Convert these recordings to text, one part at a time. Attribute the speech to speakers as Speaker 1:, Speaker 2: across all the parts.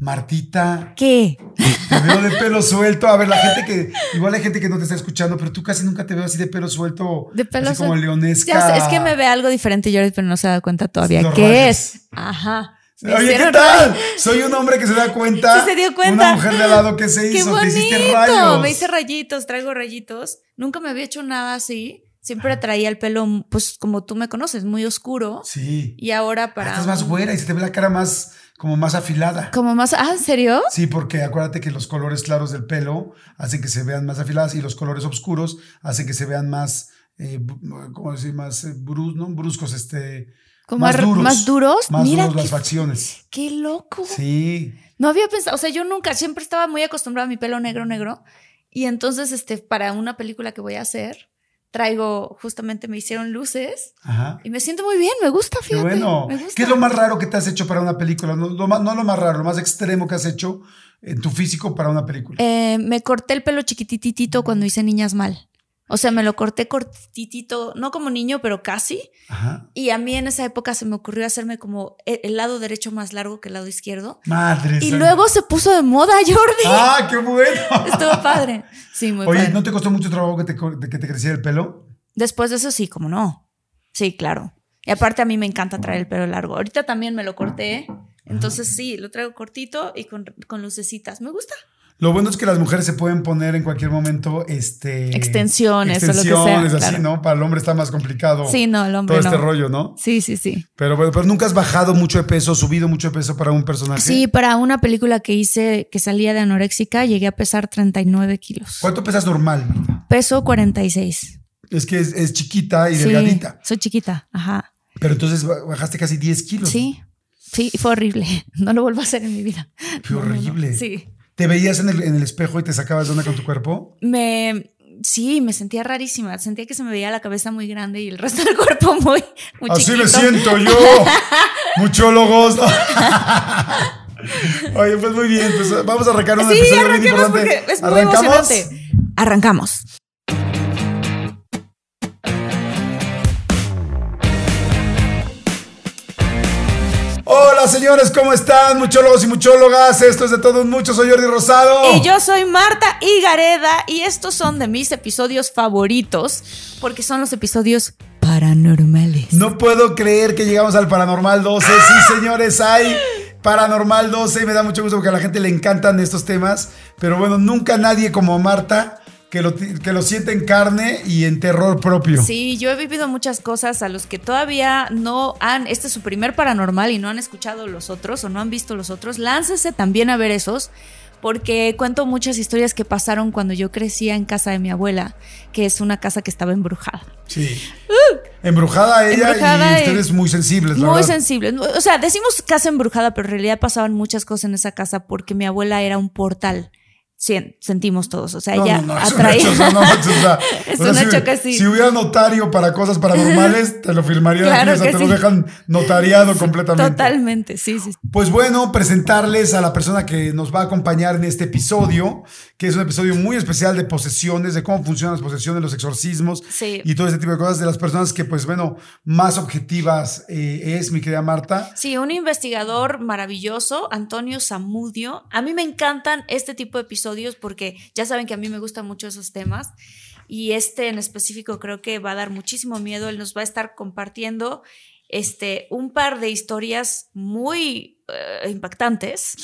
Speaker 1: Martita,
Speaker 2: ¿Qué?
Speaker 1: te veo de pelo suelto. A ver, la gente que. Igual hay gente que no te está escuchando, pero tú casi nunca te veo así de pelo suelto.
Speaker 2: De pelo
Speaker 1: así como leonesca.
Speaker 2: Sé, es que me ve algo diferente Jordi, pero no se da cuenta todavía.
Speaker 1: Los
Speaker 2: ¿Qué
Speaker 1: rayos.
Speaker 2: es? Ajá.
Speaker 1: Oye, ¿qué tal?
Speaker 2: rayos.
Speaker 1: Soy un hombre que se da cuenta.
Speaker 2: Sí se dio cuenta.
Speaker 1: Una mujer de al lado que se
Speaker 2: ¡Qué
Speaker 1: hizo. Te hiciste rayos.
Speaker 2: Me hice rayitos, traigo rayitos. Nunca me había hecho nada así. Siempre traía el pelo, pues como tú me conoces, muy oscuro.
Speaker 1: Sí.
Speaker 2: Y ahora
Speaker 1: Ah,
Speaker 2: para.
Speaker 1: Estás más güera y se te ve la cara más, como más afilada.
Speaker 2: Como más. Ah, ¿en serio?
Speaker 1: Sí, porque acuérdate que los colores claros del pelo hacen que se vean más afiladas y los colores oscuros hacen que se vean más, eh, ¿cómo decir? Más eh, brus- no bruscos, este.
Speaker 2: Como
Speaker 1: más duros.
Speaker 2: más duros.
Speaker 1: Más
Speaker 2: Mira
Speaker 1: duros las
Speaker 2: qué-
Speaker 1: facciones.
Speaker 2: Qué loco.
Speaker 1: Sí.
Speaker 2: No había pensado, o sea, yo nunca, siempre estaba muy acostumbrada a mi pelo negro, negro. Y entonces, este, para una película que voy a hacer, traigo, justamente me hicieron luces
Speaker 1: Ajá.
Speaker 2: y me siento muy bien, me gusta,
Speaker 1: Qué
Speaker 2: fíjate.
Speaker 1: bueno.
Speaker 2: me gusta.
Speaker 1: ¿Qué es lo más raro que te has hecho para una película? No lo, más, no lo más raro, lo más extremo que has hecho en tu físico para una película.
Speaker 2: Eh, me corté el pelo chiquititito cuando hice Niñas Mal. O sea, me lo corté cortitito, no como niño, pero casi.
Speaker 1: Ajá.
Speaker 2: Y a mí en esa época se me ocurrió hacerme como e- el lado derecho más largo que el lado izquierdo.
Speaker 1: Madre
Speaker 2: Y luego se puso de moda, Jordi.
Speaker 1: ¡Ah, qué bueno!
Speaker 2: Estuvo padre. Sí, muy
Speaker 1: Oye,
Speaker 2: padre.
Speaker 1: ¿no te costó mucho trabajo que te, que te creciera el pelo?
Speaker 2: Después de eso, sí, como no. Sí, claro. Y aparte a mí me encanta traer el pelo largo. Ahorita también me lo corté. Entonces sí, lo traigo cortito y con, con lucecitas. Me gusta.
Speaker 1: Lo bueno es que las mujeres se pueden poner en cualquier momento este
Speaker 2: Extensiones o lo que sea,
Speaker 1: extensiones, así,
Speaker 2: claro.
Speaker 1: ¿no? Para el hombre está más complicado.
Speaker 2: Sí, no, el hombre
Speaker 1: Todo este rollo, ¿no?
Speaker 2: Sí, sí, sí.
Speaker 1: Pero nunca has bajado mucho de peso, subido mucho de peso para un personaje.
Speaker 2: Sí, para una película que hice que salía de anoréxica, llegué a pesar 39 kilos.
Speaker 1: ¿Cuánto pesas normal? Marta?
Speaker 2: Peso 46.
Speaker 1: Es que es, es chiquita y
Speaker 2: Sí,
Speaker 1: delgadita.
Speaker 2: soy chiquita. Ajá.
Speaker 1: Pero entonces ba- bajaste casi 10 kilos.
Speaker 2: Sí. Sí, fue horrible. No lo vuelvo a hacer en mi vida.
Speaker 1: Qué
Speaker 2: No, no, no.
Speaker 1: horrible.
Speaker 2: Sí.
Speaker 1: ¿Te veías en el, en el espejo y te sacabas de onda con tu cuerpo?
Speaker 2: Me. Sí, me sentía rarísima. Sentía que se me veía la cabeza muy grande y el resto del cuerpo muy, muy
Speaker 1: Así me
Speaker 2: chiquito.
Speaker 1: siento yo. Muchólogos. Oye, pues muy bien. Pues vamos a arrancar un
Speaker 2: Sí,
Speaker 1: episodio
Speaker 2: arranquemos
Speaker 1: importante.
Speaker 2: es muy
Speaker 1: ¿Arrancamos?
Speaker 2: emocionante. Arrancamos.
Speaker 1: Hola señores, ¿cómo están? Muchólogos y muchólogas. Esto es de todo un mucho. Soy Jordi Rosado.
Speaker 2: Y yo soy Marta Higareda y estos son de mis episodios favoritos porque son los episodios paranormales.
Speaker 1: No puedo creer que llegamos al Paranormal 12. Sí, señores, hay Paranormal 12 y me da mucho gusto porque a la gente le encantan estos temas. Pero bueno, nunca nadie como Marta que lo, que lo siente en carne y en terror propio.
Speaker 2: Sí, yo he vivido muchas cosas a los que todavía no han, este es su primer paranormal y no han escuchado los otros o no han visto los otros, láncese también a ver esos, porque cuento muchas historias que pasaron cuando yo crecía en casa de mi abuela, que es una casa que estaba embrujada.
Speaker 1: Sí. Embrujada ella
Speaker 2: Embrujada
Speaker 1: y ustedes muy sensibles, la
Speaker 2: Muy
Speaker 1: verdad.
Speaker 2: sensible. O sea, decimos casa embrujada, pero en realidad pasaban muchas cosas en esa casa porque mi abuela era un portal. Sentimos todos. O sea,
Speaker 1: No,
Speaker 2: ella
Speaker 1: no, no, es un
Speaker 2: atraía.
Speaker 1: hecho, o sea,
Speaker 2: Es
Speaker 1: o sea,
Speaker 2: un
Speaker 1: si-
Speaker 2: que sí.
Speaker 1: Si hubiera notario para cosas paranormales, te lo firmarían
Speaker 2: Claro
Speaker 1: o sea, te lo
Speaker 2: sí.
Speaker 1: dejan notariado completamente.
Speaker 2: Totalmente, sí, sí.
Speaker 1: Pues bueno, presentarles a la persona que nos va a acompañar en este episodio, que es un episodio muy especial de posesiones, de cómo funcionan las posesiones, los exorcismos
Speaker 2: Sí.
Speaker 1: y todo ese tipo de cosas de las personas que, pues bueno, más objetivas eh, es, mi querida Marta.
Speaker 2: Sí, un investigador maravilloso, Antonio Zamudio. A mí me encantan este tipo de episodios porque ya saben que a mí me gustan mucho esos temas y este en específico creo que va a dar muchísimo miedo. Él nos va a estar compartiendo este, un par de historias muy eh, impactantes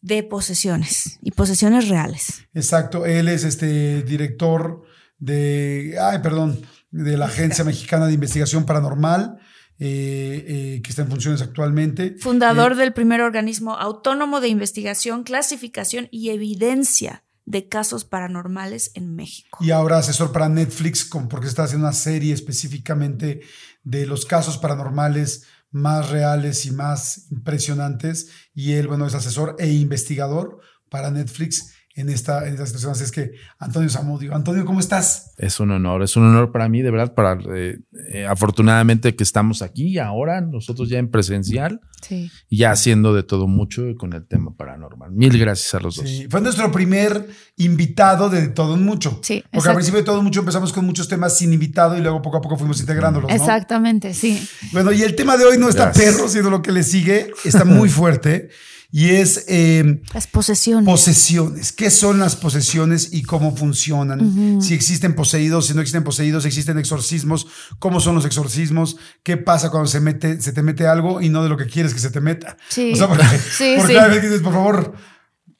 Speaker 2: de posesiones y posesiones reales.
Speaker 1: Exacto, él es este director de, ay, perdón, de la Agencia Mexicana de Investigación Paranormal. Eh, eh, que está en funciones actualmente.
Speaker 2: Fundador del primer organismo autónomo de investigación, clasificación y evidencia de casos paranormales en México.
Speaker 1: Y ahora asesor para Netflix, porque está haciendo una serie específicamente de los casos paranormales más reales y más impresionantes. Y él, bueno, es asesor e investigador para Netflix en esta, en esta situación. Así es que, Antonio Zamudio. Antonio, ¿cómo estás?
Speaker 3: Es un honor, es un honor para mí, de verdad, para eh, eh, afortunadamente que estamos aquí ahora, nosotros ya en presencial sí. y ya haciendo de todo mucho con el tema paranormal. Mil gracias a los dos.
Speaker 1: Fue nuestro primer invitado de todo mucho. Sí. Porque al principio de todo mucho empezamos con muchos temas sin invitado y luego poco a poco fuimos integrándolos. ¿no?
Speaker 2: Exactamente, sí.
Speaker 1: Bueno, y el tema de hoy no está perro, sino lo que le sigue, está muy fuerte y es...
Speaker 2: Eh, las posesiones.
Speaker 1: Posesiones. ¿Qué son las posesiones y cómo funcionan? Si existen poseídos, si no existen poseídos, existen exorcismos, cómo son los exorcismos, qué pasa cuando se, mete, se te mete algo y no de lo que quieres que se te meta. Sí. O sea, porque, sí, porque cada vez dices, por favor,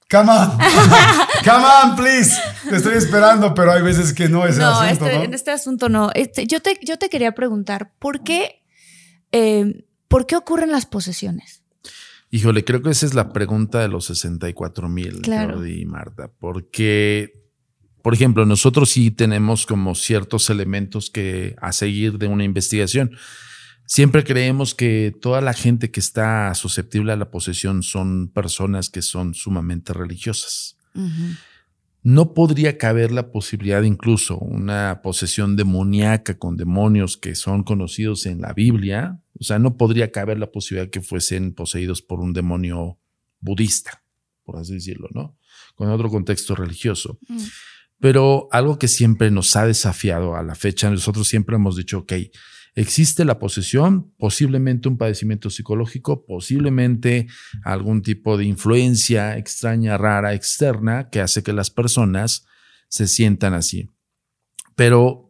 Speaker 1: Come on, come on, please. Te estoy esperando, pero hay veces que no es
Speaker 2: no,
Speaker 1: el asunto.
Speaker 2: Este, En este asunto no. Este, yo, te, yo te quería preguntar, ¿por qué, eh, ¿por qué ocurren las posesiones?
Speaker 3: Híjole, creo que esa es la pregunta de los 64 mil, claro. y Marta, porque, por ejemplo, nosotros sí tenemos como ciertos elementos que a seguir de una investigación. Siempre creemos que toda la gente que está susceptible a la posesión son personas que son sumamente religiosas. No podría caber la posibilidad incluso una posesión demoníaca con demonios que son conocidos en la Biblia, o sea, no podría caber la posibilidad que fuesen poseídos por un demonio budista, por así decirlo, ¿no? Con otro contexto religioso. Mm. Pero algo que siempre nos ha desafiado a la fecha, nosotros siempre hemos dicho, ok, existe la posesión, posiblemente un padecimiento psicológico, posiblemente algún tipo de influencia extraña, rara, externa, que hace que las personas se sientan así. Pero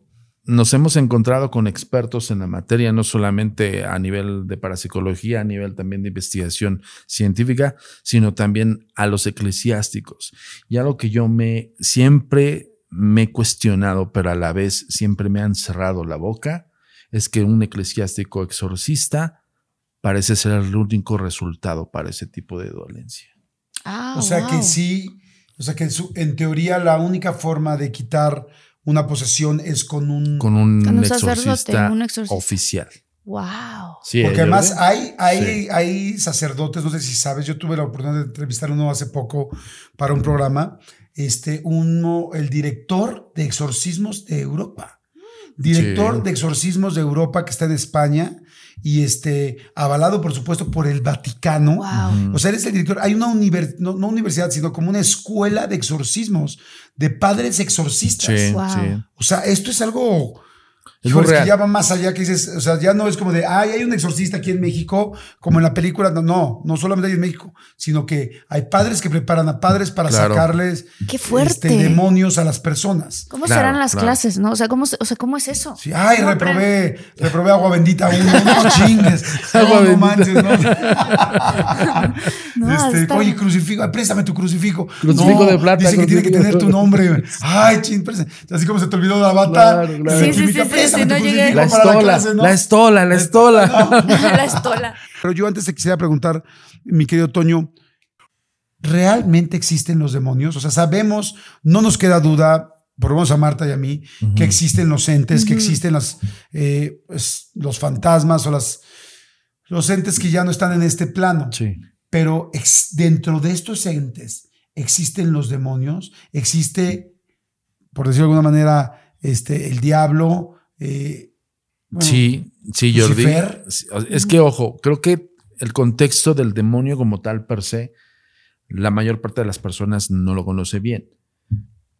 Speaker 3: nos hemos encontrado con expertos en la materia, no solamente a nivel de parapsicología, a nivel también de investigación científica, sino también a los eclesiásticos. Y algo que yo me siempre me he cuestionado, pero a la vez siempre me han cerrado la boca, es que un eclesiástico exorcista parece ser el único resultado para ese tipo de dolencia.
Speaker 1: Ah, o sea que sí, o sea que en teoría la única forma de quitar una posesión es con un,
Speaker 3: con un, exorcista oficial.
Speaker 2: Wow.
Speaker 1: Porque además hay, hay, hay sacerdotes, no sé si sabes, yo tuve la oportunidad de entrevistar uno hace poco para un programa, este, uno, el director de exorcismos de Europa. Director de exorcismos de Europa que está en España y este, avalado, por supuesto, por el Vaticano. O sea, eres el director. Hay una universidad, no, universidad, sino como una escuela de exorcismos, de padres exorcistas. O sea, esto es algo es que ya va más allá que dices, o sea, ya no es como de, ay, hay un exorcista aquí en México, como en la película, no, no, no solamente hay en México, sino que hay padres que preparan a padres para sacarles
Speaker 2: Qué fuerte.
Speaker 1: Este, demonios a las personas.
Speaker 2: ¿Cómo serán las clases, no? O sea, ¿cómo, o sea, ¿cómo es eso?
Speaker 1: Sí, ay, reprobé, reprobé agua bendita uno, no chingues. agua no, no manches, no. este, Oye, crucifijo, préstame tu crucifijo.
Speaker 3: Crucifijo de plata.
Speaker 1: Dice que tiene que tener tu nombre. Ay, ching, así como se te olvidó la bata.
Speaker 2: Sí, sí, sí,
Speaker 3: la estola, la estola, la estola.
Speaker 2: La estola.
Speaker 1: Pero yo antes te quisiera preguntar, mi querido Toño, ¿realmente existen los demonios? O sea, sabemos, no nos queda duda, por lo menos a Marta y a mí, que existen los entes, que existen las, eh, pues, los fantasmas o las, los entes que ya no están en este plano.
Speaker 3: Sí.
Speaker 1: Pero dentro de estos entes existen los demonios, existe, por decirlo de alguna manera, este, el diablo, eh,
Speaker 3: sí, sí, Jordi. Es que, ojo, creo que el contexto del demonio como tal per se, la mayor parte de las personas no lo conoce bien.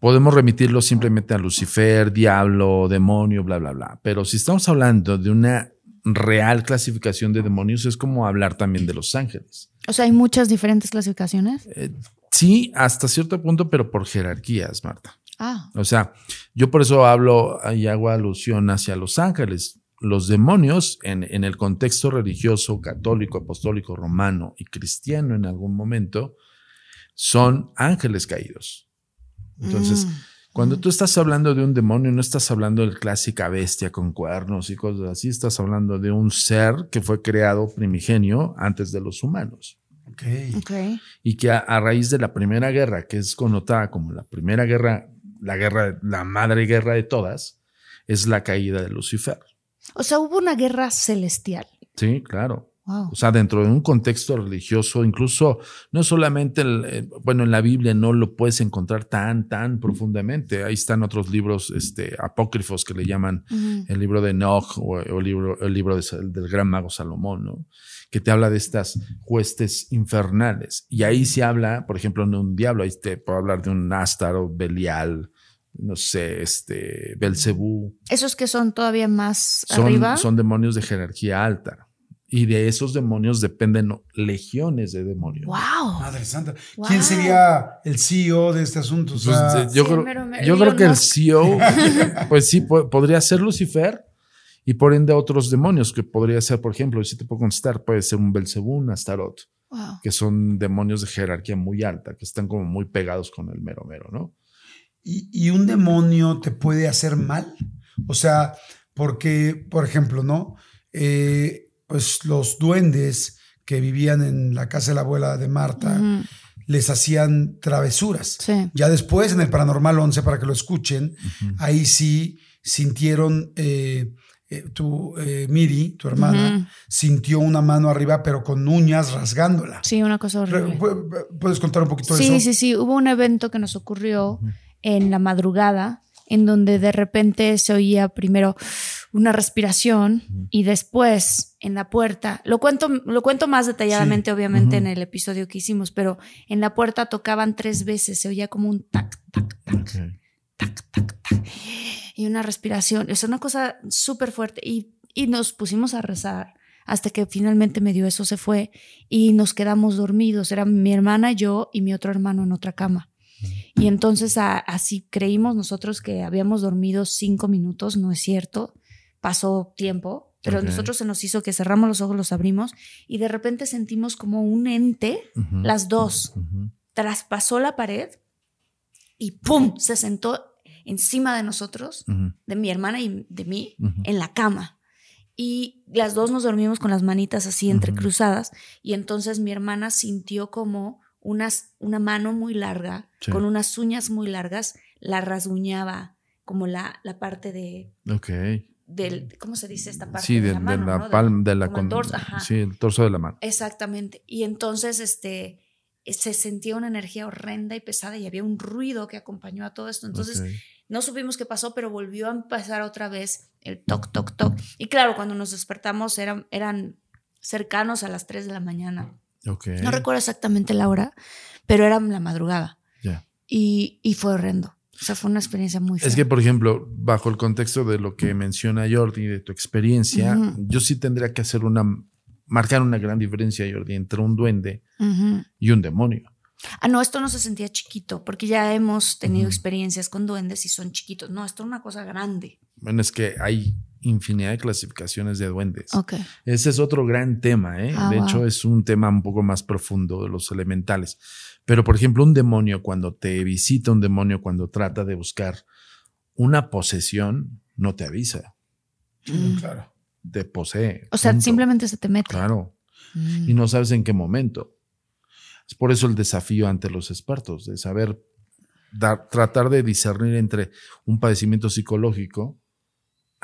Speaker 3: Podemos remitirlo simplemente a Lucifer, diablo, demonio, bla, bla, bla. Pero si estamos hablando de una real clasificación de demonios, es como hablar también de los ángeles.
Speaker 2: O sea, hay muchas diferentes clasificaciones.
Speaker 3: Eh, sí, hasta cierto punto, pero por jerarquías, Marta.
Speaker 2: Ah.
Speaker 3: O sea, yo por eso hablo y hago alusión hacia Los Ángeles. los demonios en, en, el contexto religioso, católico, apostólico, romano y cristiano en algún momento, son ángeles caídos. Entonces, mm. cuando tú estás hablando de un demonio, no estás hablando de clásica bestia con cuernos y cosas así, estás hablando de un ser que fue creado primigenio antes de los humanos.
Speaker 1: Okay.
Speaker 3: Y que a, raíz de la primera guerra, que es connotada como la primera guerra, la guerra, la madre guerra de todas, es la caída de Lucifer.
Speaker 2: O sea, hubo una guerra celestial.
Speaker 3: Sí, claro. O sea, dentro de un contexto religioso, incluso no solamente, el, eh, bueno, en la Biblia no lo puedes encontrar tan, tan profundamente. Ahí están otros libros este, apócrifos que le llaman el libro de Enoch o, el libro, el libro del gran mago Salomón, ¿no? que te habla de estas huestes infernales. Y ahí se habla, por ejemplo, de un diablo, ahí te puedo hablar de un o Belial, no sé, este, Belcebú.
Speaker 2: ¿Esos que son todavía más arriba?
Speaker 3: Son demonios de jerarquía alta. Y de esos demonios dependen legiones de demonios.
Speaker 2: ¡Wow!
Speaker 1: Madre santa. ¿Quién sería el CEO de este asunto?
Speaker 3: Pues, yo, creo, yo creo, que el CEO, pues sí, podría ser Lucifer y por ende otros demonios, que podría ser, por ejemplo, si te puedo contestar, puede ser un Belcebú, un Astaroth, que son demonios de jerarquía muy alta, que están como muy pegados con el mero mero, ¿no?
Speaker 1: ¿Y, y un demonio te puede hacer mal? O sea, porque, por ejemplo, ¿no? Eh, pues los duendes que vivían en la casa de la abuela de Marta les hacían travesuras. Ya después, en el Paranormal 11, para que lo escuchen, ahí sí sintieron, eh, eh, tu eh, Miri, tu hermana, sintió una mano arriba, pero con uñas rasgándola.
Speaker 2: Sí, una cosa horrible.
Speaker 1: ¿Puedes contar un poquito
Speaker 2: de
Speaker 1: eso?
Speaker 2: Sí, sí, sí. Hubo un evento que nos ocurrió en la madrugada, en donde de repente se oía primero una respiración y después en la puerta, lo cuento, lo cuento más detalladamente obviamente en el episodio que hicimos, pero en la puerta tocaban tres veces, se oía como un tac, tac, tac, tac, tac, tac, y una respiración, es una cosa súper fuerte y, y nos pusimos a rezar hasta que finalmente medio eso se fue y nos quedamos dormidos, era mi hermana, yo y mi otro hermano en otra cama. Y entonces así creímos nosotros que habíamos dormido cinco minutos, no es cierto pasó tiempo, pero nosotros se nos hizo que cerramos los ojos, los abrimos y de repente sentimos como un ente, las dos, traspasó la pared y ¡pum! se sentó encima de nosotros, de mi hermana y de mí, en la cama. Y las dos nos dormimos con las manitas así entrecruzadas y entonces mi hermana sintió como unas, una mano muy larga, con unas uñas muy largas, la rasguñaba como la, la parte de, del, ¿cómo se dice esta parte?
Speaker 3: Sí, de, la, palma, de la, el torso, Sí, el torso de la mano.
Speaker 2: Exactamente. Y entonces, este, se sentía una energía horrenda y pesada y había un ruido que acompañó a todo esto. Entonces, no supimos qué pasó, pero volvió a empezar otra vez el toc, toc, toc. Y claro, cuando nos despertamos eran, eran cercanos a las 3 de la mañana. No recuerdo exactamente la hora, pero era la madrugada. Y, y fue horrendo. O sea, fue una experiencia muy
Speaker 3: Es que, por ejemplo, bajo el contexto de lo que menciona Jordi, de tu experiencia, yo sí tendría que hacer una, marcar una gran diferencia, Jordi, entre un duende y un demonio.
Speaker 2: Ah, no, esto no se sentía chiquito, porque ya hemos tenido experiencias con duendes y son chiquitos. No, esto es una cosa grande.
Speaker 3: Bueno, es que hay infinidad de clasificaciones de duendes. Ese es otro gran tema, ¿eh? Ah, de hecho, es un tema un poco más profundo de los elementales. Pero, por ejemplo, un demonio, cuando te visita un demonio, cuando trata de buscar una posesión, no te avisa.
Speaker 1: Mm. Claro.
Speaker 3: Te posee.
Speaker 2: O sea, simplemente se te mete.
Speaker 3: Claro. Mm. Y no sabes en qué momento. Es por eso el desafío ante los expertos, de saber, tratar de discernir entre un padecimiento psicológico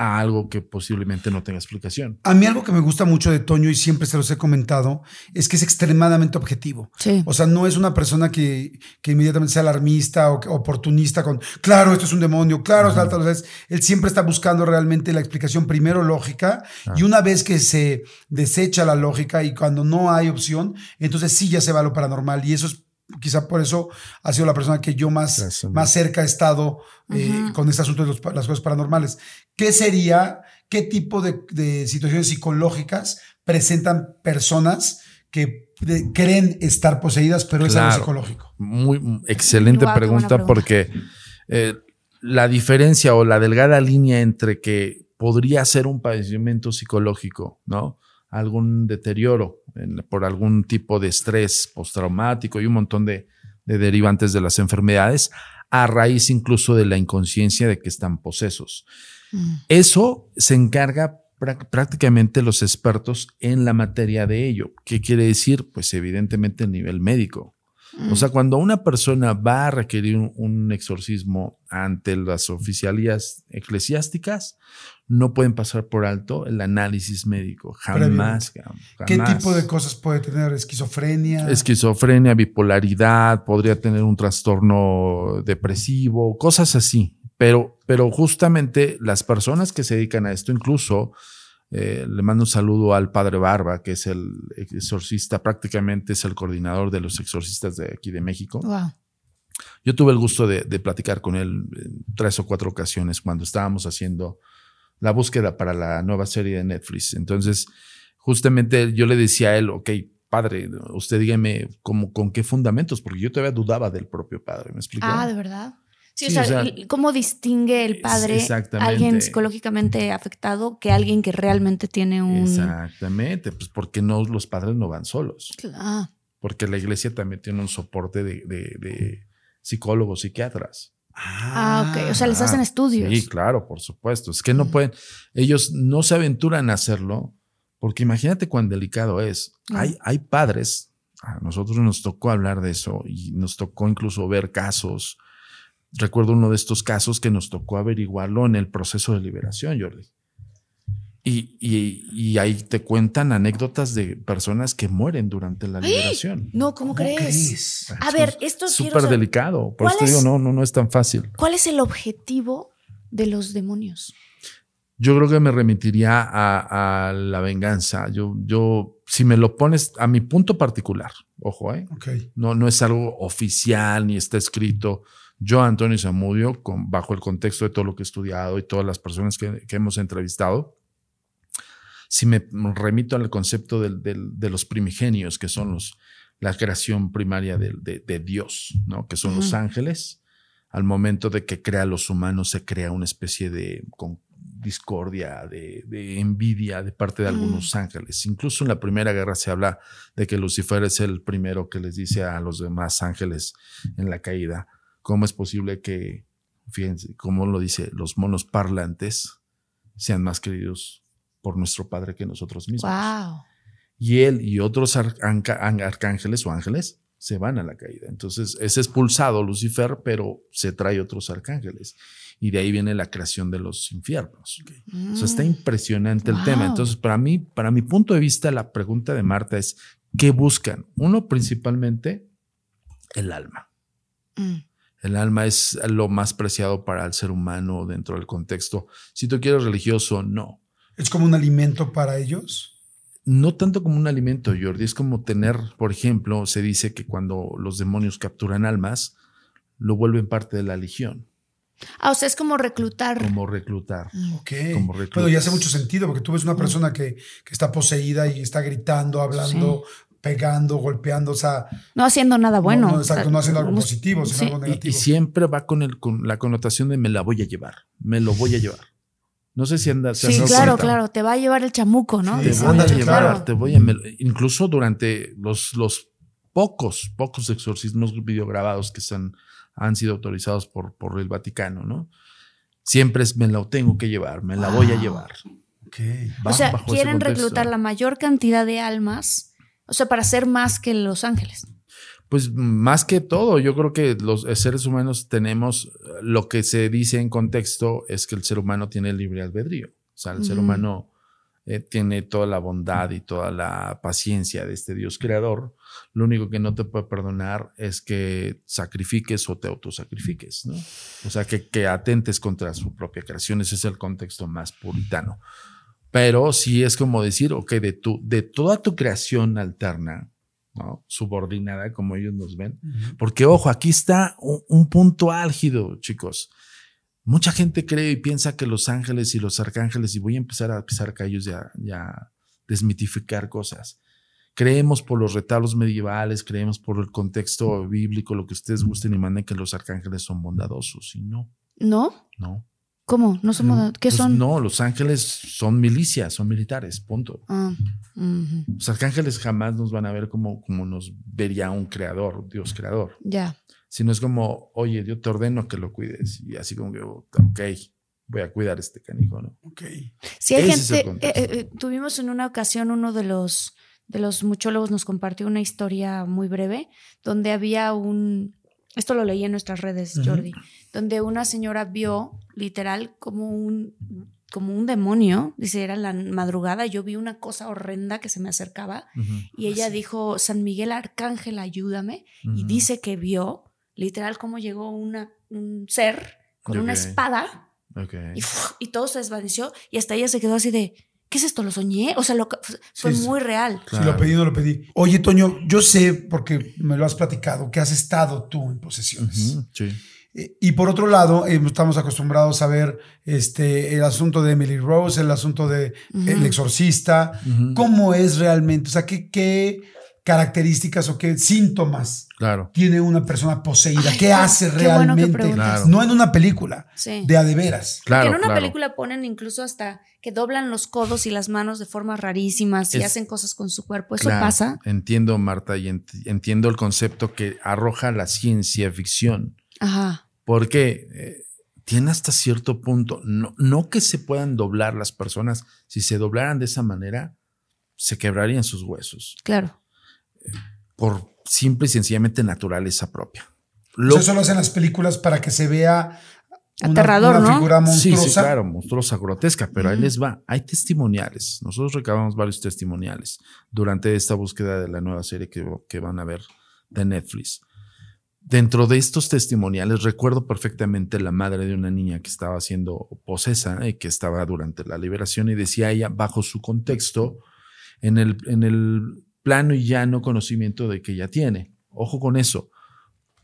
Speaker 3: a algo que posiblemente no tenga explicación.
Speaker 1: A mí algo que me gusta mucho de Toño y siempre se los he comentado es que es extremadamente objetivo. O sea, no es una persona que, inmediatamente sea alarmista o oportunista con, claro, esto es un demonio, claro, él siempre está buscando realmente la explicación primero lógica y una vez que se desecha la lógica y cuando no hay opción, entonces sí ya se va a lo paranormal y eso es quizá por eso ha sido la persona que yo más, más cerca he estado eh, con este asunto de las cosas paranormales. ¿Qué sería, qué tipo de, situaciones psicológicas presentan personas que creen estar poseídas, pero es algo psicológico?
Speaker 3: Muy excelente pregunta, porque eh, la diferencia o la delgada línea entre que podría ser un padecimiento psicológico, ¿no? Algún deterioro por algún tipo de estrés postraumático y un montón de, derivantes de las enfermedades, a raíz incluso de la inconsciencia de que están posesos. Mm. Eso se encarga prácticamente los expertos en la materia de ello. ¿Qué quiere decir? Pues evidentemente el nivel médico. O sea, cuando una persona va a requerir un, exorcismo ante las oficialías eclesiásticas, no pueden pasar por alto el análisis médico. Jamás,
Speaker 1: ¿Qué tipo de cosas puede tener? ¿Esquizofrenia?
Speaker 3: Esquizofrenia, bipolaridad, podría tener un trastorno depresivo, cosas así. Pero, pero justamente las personas que se dedican a esto, incluso eh, le mando un saludo al padre Barba, que es el exorcista, prácticamente es el coordinador de los exorcistas de aquí de México. Yo tuve el gusto de, platicar con él en tres o cuatro ocasiones cuando estábamos haciendo la búsqueda para la nueva serie de Netflix. Entonces, justamente yo le decía a él, ok, padre, usted dígame cómo, con qué fundamentos, porque yo todavía dudaba del propio padre, ¿me explicó?
Speaker 2: Ah, de verdad. Sí, o, sea, ¿cómo distingue el padre a alguien psicológicamente afectado que alguien que realmente tiene un...
Speaker 3: Exactamente, pues porque no, los padres no van solos. Claro. Porque la iglesia también tiene un soporte de, psicólogos, psiquiatras.
Speaker 2: Ah, ok. O sea, les hacen estudios.
Speaker 3: Sí, claro, por supuesto. Es que no pueden, ellos no se aventuran a hacerlo, porque imagínate cuán delicado es. Hay, hay padres, a nosotros nos tocó hablar de eso y nos tocó incluso ver casos Recuerdo uno de estos casos que nos tocó averiguarlo en el proceso de liberación, Jordi. Y, y, ahí te cuentan anécdotas de personas que mueren durante la liberación.
Speaker 2: No, ¿cómo, crees? A ver, esto es
Speaker 3: súper delicado. Por eso digo, no, no, no es tan fácil.
Speaker 2: ¿Cuál es el objetivo de los demonios?
Speaker 3: Yo creo que me remitiría a, la venganza. Yo, yo, si me lo pones a mi punto particular, ojo, ¿eh? No, no es algo oficial ni está escrito. Yo, Antonio Zamudio, con, bajo el contexto de todo lo que he estudiado y todas las personas que, hemos entrevistado, si me remito al concepto de los primigenios, que son los, la creación primaria de, Dios, ¿no? que son los ángeles, al momento de que crea a los humanos se crea una especie de discordia, de, envidia de parte de algunos ángeles. Incluso en la primera guerra se habla de que Lucifer es el primero que les dice a los demás ángeles en la caída, ¿Cómo es posible que, fíjense, como lo dice, los monos parlantes sean más queridos por nuestro Padre que nosotros mismos? Y él y otros arcángeles o ángeles se van a la caída. Entonces es expulsado Lucifer, pero se trae otros arcángeles. Y de ahí viene la creación de los infiernos. O sea, está mm. impresionante el tema. Entonces, para mí, para mi punto de vista, la pregunta de Marta es, ¿qué buscan? Uno, principalmente, el alma. Mm. El alma es lo más preciado para el ser humano dentro del contexto. Si tú quieres religioso, no.
Speaker 1: ¿Es como un alimento para ellos?
Speaker 3: No tanto como un alimento, Jordi. Es como tener, por ejemplo, se dice que cuando los demonios capturan almas, lo vuelven parte de la legión.
Speaker 2: Ah, o sea, es como reclutar.
Speaker 3: Como reclutar.
Speaker 1: Mm. Ok. Como reclutar. Bueno, y hace mucho sentido, porque tú ves una persona que, está poseída y está gritando, hablando, pegando, golpeando, o sea...
Speaker 2: No haciendo nada bueno.
Speaker 1: No, exacto, no haciendo algo positivo, sino algo negativo.
Speaker 3: Y, siempre va con, el, con la connotación de me la voy a llevar, me lo voy a llevar. No sé si anda.
Speaker 2: Sí, claro, claro, te va a llevar el chamuco, ¿no?
Speaker 3: te voy a llevar, te voy a. Incluso durante los, los pocos, pocos exorcismos videograbados que han, han sido autorizados por, por el Vaticano, ¿no? Siempre es me la tengo que llevar, me la voy a llevar.
Speaker 2: Okay. O sea, quieren reclutar la mayor cantidad de almas o sea, para ser más que los ángeles.
Speaker 3: Pues más que todo, yo creo que los seres humanos tenemos, lo que se dice en contexto es que el ser humano tiene libre albedrío. O sea, el ser humano eh, tiene toda la bondad y toda la paciencia de este Dios creador. Lo único que no te puede perdonar es que sacrifiques o te autosacrifiques, ¿no? O sea, que, que atentes contra su propia creación. Ese es el contexto más puritano. Pero sí es como decir, ok, de, tu, de toda tu creación alterna, ¿no? subordinada, como ellos nos ven, porque ojo, aquí está un, punto álgido, chicos. Mucha gente cree y piensa que los ángeles y los arcángeles, y voy a empezar a pisar callos ya, ya desmitificar cosas. Creemos por los retablos medievales, creemos por el contexto bíblico, lo que ustedes gusten y manden que los arcángeles son bondadosos, y no.
Speaker 2: ¿No?
Speaker 3: No.
Speaker 2: ¿Cómo? No somos. ¿Qué
Speaker 3: Pues
Speaker 2: son?
Speaker 3: No, los ángeles son milicias, son militares, punto.
Speaker 2: Ah.
Speaker 3: Los arcángeles jamás nos van a ver como, como nos vería un creador, Dios creador.
Speaker 2: Ya.
Speaker 3: Sino es como, oye, yo te ordeno que lo cuides. Y así como que, ok, voy a cuidar este canijo, ¿no?
Speaker 1: Ok.
Speaker 2: Sí, hay
Speaker 3: Ese
Speaker 2: gente. eh, eh, eh, tuvimos en una ocasión uno de los de los muchólogos nos compartió una historia muy breve donde había un. Esto lo leí en nuestras redes. Jordi, donde una señora vio literal como un como un demonio, dice, era la madrugada, yo vi una cosa horrenda que se me acercaba y ella dijo, San Miguel Arcángel, ayúdame, y dice que vio literal cómo llegó una, un ser con una espada
Speaker 3: Ok.
Speaker 2: y, y todo se desvaneció y hasta ella se quedó así de, ¿qué es esto? ¿Lo soñé? O sea, lo, fue
Speaker 1: Sí,
Speaker 2: muy real.
Speaker 1: Si lo pedí, no lo pedí. Oye, Toño, yo sé, porque me lo has platicado, que has estado tú en posesiones.
Speaker 3: Sí.
Speaker 1: Eh, Y por otro lado, eh, estamos acostumbrados a ver este, el asunto de Emily Rose, el asunto de. El Exorcista. ¿Cómo es realmente? O sea, ¿qué, qué características o qué síntomas
Speaker 3: Claro.
Speaker 1: tiene una persona poseída?
Speaker 2: Ay,
Speaker 1: ¿Qué hace
Speaker 2: qué bueno que
Speaker 1: realmente?
Speaker 3: Claro.
Speaker 1: No en una película,
Speaker 2: Sí.
Speaker 1: de a de veras.
Speaker 3: Claro.
Speaker 2: que en una
Speaker 3: claro.
Speaker 2: película ponen incluso hasta que doblan los codos y las manos de formas rarísimas y
Speaker 3: Es-
Speaker 2: hacen cosas con su cuerpo. ¿Eso
Speaker 3: Claro,
Speaker 2: pasa?
Speaker 3: Entiendo, Marta, y ent- entiendo el concepto que arroja la ciencia ficción.
Speaker 2: Ajá.
Speaker 3: Porque eh, tiene hasta cierto punto, no, no que se puedan doblar las personas, si se doblaran de esa manera, se quebrarían sus huesos,
Speaker 2: Claro.
Speaker 3: Por simple y sencillamente naturaleza propia. Lo-
Speaker 1: sea, eso lo hacen las películas para que se vea una,
Speaker 2: Aterrador,
Speaker 1: una
Speaker 2: ¿no?
Speaker 1: figura monstruosa.
Speaker 3: sí, claro, monstruosa, grotesca, pero ahí les va. Hay testimoniales. Nosotros recabamos varios testimoniales durante esta búsqueda de la nueva serie que, que van a ver de Netflix. Dentro de estos testimoniales, recuerdo perfectamente la madre de una niña que estaba siendo posesa y que estaba durante la liberación y decía ella, bajo su contexto, en el, en el plano y llano conocimiento de que ella tiene. Ojo con eso.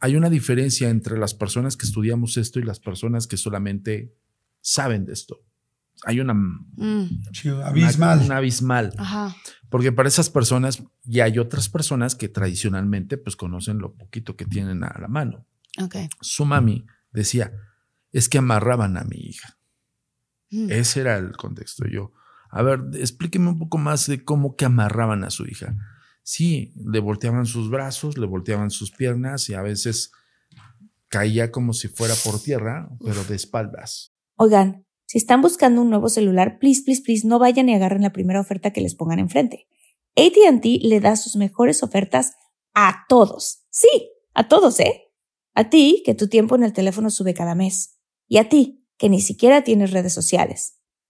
Speaker 3: Hay una diferencia entre las personas que estudiamos esto y las personas que solamente saben de esto. Hay una,
Speaker 2: Mm,
Speaker 1: Chido, abismal.
Speaker 3: una- una abismal.
Speaker 2: Ajá.
Speaker 3: Porque para esas personas, y hay otras personas que tradicionalmente pues conocen lo poquito que tienen a la mano.
Speaker 2: Ok.
Speaker 3: Su mami decía, es que amarraban a mi hija.
Speaker 2: Mm.
Speaker 3: Ese era el contexto. Yo, a ver, explíqueme un poco más de cómo que amarraban a su hija. Sí, le volteaban sus brazos, le volteaban sus piernas y a veces caía como si fuera por tierra, pero de espaldas.
Speaker 4: Oigan, si están buscando un nuevo celular, please, please, please, no vayan y agarren la primera oferta que les pongan enfrente. ATT le da sus mejores ofertas a todos. Sí, a todos, ¿eh? A ti, que tu tiempo en el teléfono sube cada mes. Y a ti, que ni siquiera tienes redes sociales.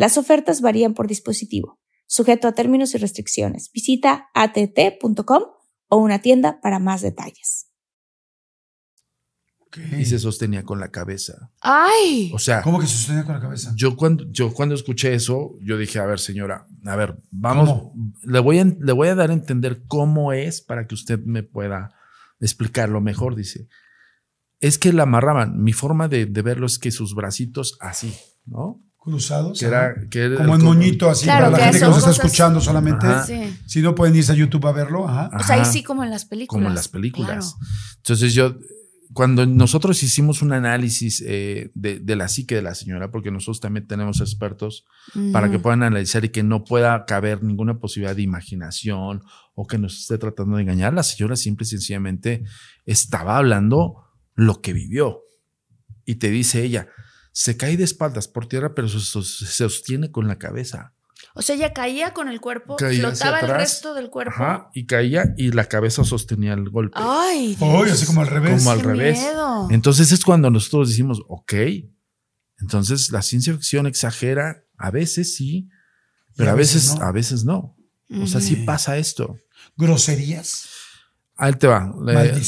Speaker 4: Las ofertas varían por dispositivo, sujeto a términos y restricciones. Visita att.com o una tienda para más detalles.
Speaker 3: Y se sostenía con la cabeza.
Speaker 2: ¡Ay!
Speaker 3: O sea,
Speaker 1: ¿Cómo que se sostenía con la cabeza?
Speaker 3: Yo cuando, yo cuando escuché eso, yo dije, a ver, señora, a ver, vamos,
Speaker 1: ¿Cómo?
Speaker 3: le voy, a, le voy a dar a entender cómo es para que usted me pueda explicarlo mejor, dice. Es que la amarraban. Mi forma de, de verlo es que sus bracitos así, ¿no?
Speaker 1: Cruzados.
Speaker 3: Que era,
Speaker 1: ajá.
Speaker 3: que era
Speaker 1: como
Speaker 3: el-
Speaker 1: en moñito, así,
Speaker 2: Claro,
Speaker 1: para la
Speaker 2: que
Speaker 1: gente que nos está escuchando solamente.
Speaker 3: Ajá.
Speaker 2: Sí.
Speaker 1: Si no pueden irse a YouTube a verlo, ajá.
Speaker 2: O sea, ahí sí como en las películas.
Speaker 3: como en las películas.
Speaker 2: Claro.
Speaker 3: Entonces yo, cuando nosotros hicimos un análisis eh, de, de la psique de la señora, porque nosotros también tenemos expertos para que puedan analizar y que no pueda caber ninguna posibilidad de imaginación o que nos esté tratando de engañar, la señora simple y sencillamente estaba hablando lo que vivió. Y te dice ella, se cae de espaldas por tierra, pero se, sos- se sostiene con la cabeza.
Speaker 2: O sea, ella caía con el cuerpo,
Speaker 3: Caía hacia
Speaker 2: flotaba el resto del cuerpo.
Speaker 3: Ajá, y caía y la cabeza sostenía el golpe.
Speaker 2: Ay,
Speaker 1: así como al revés.
Speaker 3: Como al
Speaker 2: Qué
Speaker 3: revés.
Speaker 2: miedo.
Speaker 3: Entonces es cuando nosotros decimos, ok, entonces la ciencia ficción exagera, a veces sí, pero a veces,
Speaker 1: no.
Speaker 3: a veces no. O sea, sí
Speaker 1: Ujú.
Speaker 3: pasa esto.
Speaker 1: Groserías.
Speaker 3: Ahí te va.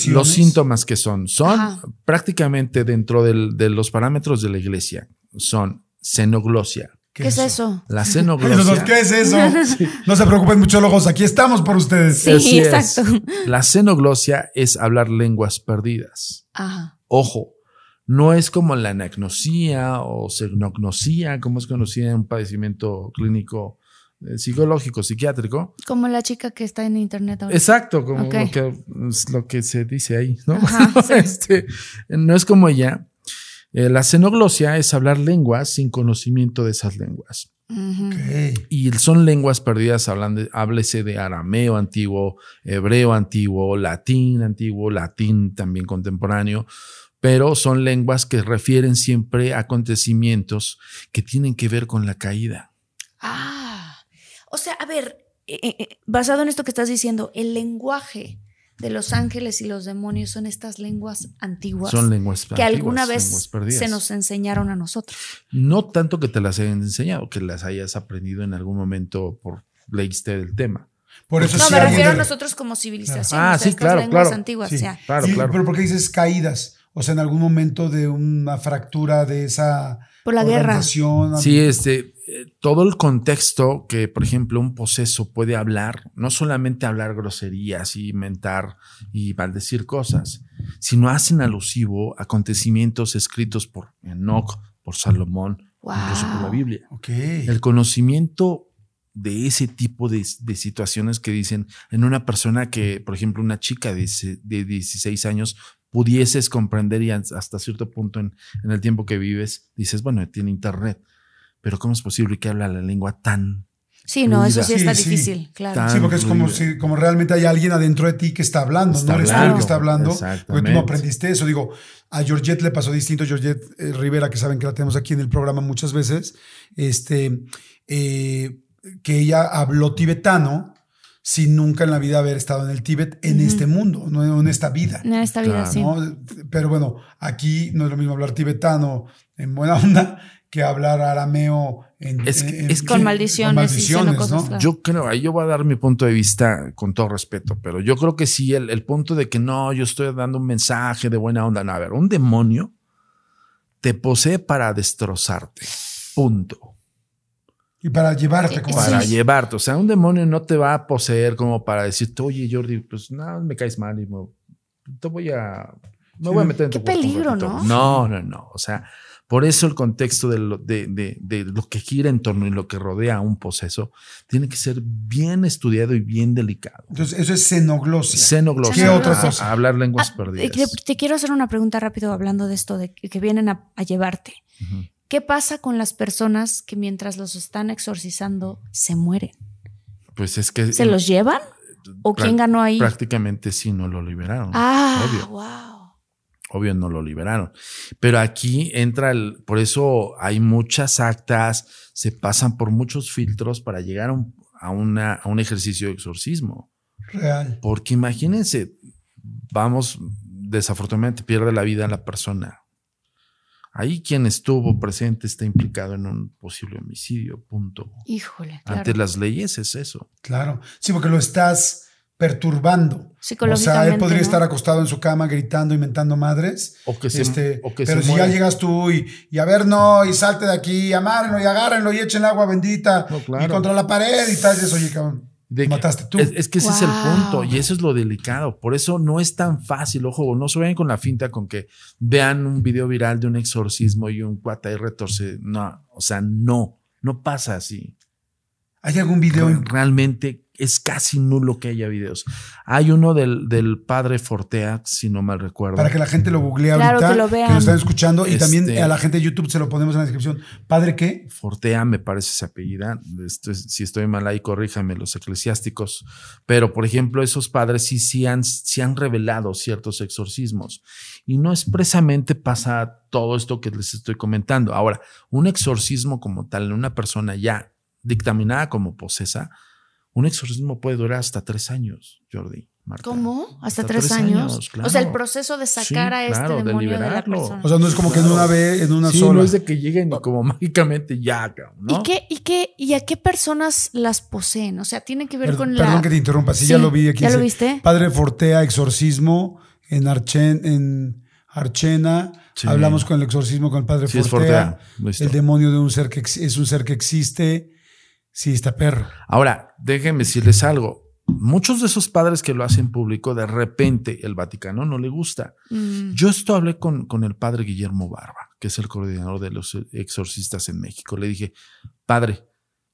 Speaker 3: Los síntomas que son. Son
Speaker 2: Ajá.
Speaker 3: prácticamente dentro del- de los parámetros de la iglesia. Son xenoglosia.
Speaker 2: ¿Qué, es eso?
Speaker 3: La xenoglosia.
Speaker 1: ¿Qué es eso? No se preocupen, muchólogos, aquí estamos por ustedes.
Speaker 2: Sí, exacto.
Speaker 3: La xenoglosia es hablar lenguas perdidas.
Speaker 2: Ajá.
Speaker 3: Ojo, no es como la anagnosia o xenognosia, como es conocida en un padecimiento clínico psicológico, psiquiátrico.
Speaker 2: Como la chica que está en internet ahora.
Speaker 3: Exacto, como lo, que, es lo que se dice ahí, ¿no?
Speaker 2: Ajá, sí.
Speaker 3: Este, no es como ella. Eh, la xenoglosia es hablar lenguas sin conocimiento de esas lenguas. Y son lenguas perdidas, hablan de, háblese de arameo antiguo, hebreo antiguo, latín antiguo, latín también contemporáneo, pero son lenguas que refieren siempre a acontecimientos que tienen que ver con la caída.
Speaker 2: Ah, o sea, a ver, eh, eh, eh, basado en esto que estás diciendo, el lenguaje de los ángeles y los demonios son estas lenguas antiguas
Speaker 3: Son lenguas
Speaker 2: que alguna vez se nos enseñaron a nosotros.
Speaker 3: No tanto que te las hayan enseñado, que las hayas aprendido en algún momento por leíste del tema.
Speaker 1: Por eso
Speaker 2: No,
Speaker 1: sí
Speaker 2: me refiero a nosotros como civilización.
Speaker 3: Ah,
Speaker 2: o sea,
Speaker 3: sí,
Speaker 2: estas
Speaker 3: claro,
Speaker 2: lenguas
Speaker 3: claro.
Speaker 2: antiguas,
Speaker 1: Sí.
Speaker 2: ya.
Speaker 3: Claro,
Speaker 1: Sí,
Speaker 3: claro.
Speaker 1: Pero ¿por qué dices caídas? O sea, en algún momento de una fractura de esa
Speaker 2: Por la guerra.
Speaker 3: Sí, este, eh, todo el contexto que, por ejemplo, un poseso puede hablar, no solamente hablar groserías y mentar y maldecir cosas, sino hacen alusivo a acontecimientos escritos por Enoch, por Salomón,
Speaker 2: Wow.
Speaker 3: incluso por la Biblia.
Speaker 1: Ok.
Speaker 3: El conocimiento de ese tipo de, de situaciones que dicen en una persona que, por ejemplo, una chica de, de 16 años pudieses comprender y hasta cierto punto en, en el tiempo que vives, dices, bueno, tiene internet, pero ¿cómo es posible que habla la lengua tan...
Speaker 2: Sí, no, eso sí
Speaker 1: Sí,
Speaker 2: está
Speaker 1: sí.
Speaker 2: difícil, claro.
Speaker 3: Tan-
Speaker 1: Sí, porque es como
Speaker 3: fluida.
Speaker 1: si como realmente hay alguien adentro de ti que está hablando,
Speaker 3: Está
Speaker 1: no eres tú el
Speaker 3: hablando,
Speaker 1: que está hablando, porque tú no aprendiste eso. Digo, a Georgette le pasó distinto, Georgette eh, Rivera, que saben que la tenemos aquí en el programa muchas veces, este, eh, que ella habló tibetano sin nunca en la vida haber estado en el Tíbet, en
Speaker 2: Ujú.
Speaker 1: este mundo, no en esta vida.
Speaker 2: En esta vida,
Speaker 3: Claro.
Speaker 2: sí.
Speaker 1: ¿no? Pero bueno, aquí no es lo mismo hablar tibetano en buena onda que hablar arameo en,
Speaker 3: Es
Speaker 1: en-
Speaker 3: es que-
Speaker 2: Con maldiciones y diciendo cosas,
Speaker 1: ¿no?
Speaker 2: claro.
Speaker 3: Yo creo, ahí yo voy a dar mi punto de vista con todo respeto, pero yo creo que sí, el, el punto de que no, yo estoy dando un mensaje de buena onda, no, a ver, un demonio te posee para destrozarte, punto.
Speaker 1: Y para llevarte como
Speaker 3: para
Speaker 2: Sí.
Speaker 3: llevarte. O sea, un demonio no te va a poseer como para decirte, oye, Jordi, pues nada, me caes mal y me, te voy a. Me
Speaker 1: Sí,
Speaker 3: voy a meter en
Speaker 2: qué
Speaker 3: tu cuerpo un
Speaker 2: peligro,
Speaker 3: ratito".
Speaker 2: ¿no?
Speaker 3: No, no, no. O sea, por eso el contexto de lo, de, de- de lo que gira en torno y lo que rodea a un poseso tiene que ser bien estudiado y bien delicado.
Speaker 1: Entonces, eso es xenoglosia.
Speaker 3: Xenoglosia.
Speaker 1: ¿Qué otra cosa?
Speaker 3: a hablar lenguas
Speaker 2: Ah,
Speaker 3: perdidas.
Speaker 2: te, te quiero hacer una pregunta rápido hablando de esto, de que que vienen a, a llevarte.
Speaker 3: Ujú.
Speaker 2: ¿Qué pasa con las personas que mientras los están exorcizando se mueren?
Speaker 3: Pues es que.
Speaker 2: ¿Se los llevan? ¿O quién ganó ahí?
Speaker 3: Prácticamente sí, no lo liberaron.
Speaker 2: Ah,
Speaker 3: obvio.
Speaker 2: wow.
Speaker 3: obvio no lo liberaron. Pero aquí entra el, por eso hay muchas actas, se pasan por muchos filtros para llegar a un, a una- a un ejercicio de exorcismo.
Speaker 1: Real.
Speaker 3: Porque imagínense, vamos, desafortunadamente pierde la vida la persona. Ahí quien estuvo presente está implicado en un posible homicidio, punto.
Speaker 2: Híjole, claro.
Speaker 3: Ante las leyes es eso.
Speaker 1: Claro. Sí, porque lo estás perturbando. O sea, él
Speaker 2: Psicológicamente,
Speaker 1: podría
Speaker 2: ¿no?
Speaker 1: estar acostado en su cama gritando, inventando madres.
Speaker 3: O que se,
Speaker 1: Este,
Speaker 3: o que
Speaker 1: pero
Speaker 3: se
Speaker 1: si ya llegas tú y, y a ver, no, y salte de aquí, y amárrenlo, y agárrenlo, y echen agua bendita,
Speaker 3: No, claro.
Speaker 1: y contra la pared, y tal, y eso, oye, cabrón,
Speaker 3: De que-
Speaker 1: mataste tú.
Speaker 3: Es, es que ese es el punto y eso es lo delicado. Por eso no es tan fácil. Ojo, no se vayan con la finta con que vean un video viral de un exorcismo y un cuata y retorce. No, o sea, no, no pasa así.
Speaker 1: ¿Hay algún video? en-
Speaker 3: Realmente es casi nulo que haya videos. Hay uno del, del padre Fortea, si no mal recuerdo.
Speaker 1: Para que la gente lo googlee
Speaker 2: Claro,
Speaker 1: ahorita,
Speaker 2: que lo vean.
Speaker 1: nos están escuchando, y
Speaker 3: Este-
Speaker 1: también a la gente de YouTube se lo ponemos en la descripción. ¿Padre qué?
Speaker 3: Fortea, me parece ese apellida. Esto es- si estoy mal ahí, corríjame los eclesiásticos. Pero, por ejemplo, esos padres sí, sí, han, sí han revelado ciertos exorcismos. Y no expresamente pasa todo esto que les estoy comentando. Ahora, un exorcismo como tal en una persona ya dictaminada como posesa, un exorcismo puede durar hasta tres años, Jordi. Marta.
Speaker 2: ¿Cómo? ¿Hasta,
Speaker 3: Hasta
Speaker 2: tres,
Speaker 3: tres
Speaker 2: años?
Speaker 3: años, claro.
Speaker 2: O sea, el proceso de sacar
Speaker 3: Sí,
Speaker 2: a este
Speaker 3: claro,
Speaker 2: demonio de, la persona.
Speaker 1: O sea, no es como que en una vez, en una
Speaker 3: Sí,
Speaker 1: sola.
Speaker 3: no es de que lleguen y como mágicamente ya, cabrón, ¿no?
Speaker 2: ¿Y, qué, y, qué, ¿Y a qué personas las poseen? O sea, tiene que ver
Speaker 1: Perdón,
Speaker 2: con
Speaker 1: perdón
Speaker 2: la...
Speaker 1: que te interrumpa, sí,
Speaker 2: Sí,
Speaker 1: ya lo vi aquí.
Speaker 2: ¿ya lo viste?
Speaker 1: Padre Fortea, exorcismo en Archen, en Archena, hablamos con el exorcismo con el padre Fortea, el demonio de un ser que es un ser que existe. Sí, está perro.
Speaker 3: Ahora, déjenme decirles algo. Muchos de esos padres que lo hacen público, de repente el Vaticano no le gusta. Mm. Yo esto hablé con, con el padre Guillermo Barba, que es el coordinador de los exorcistas en México. Le dije, padre,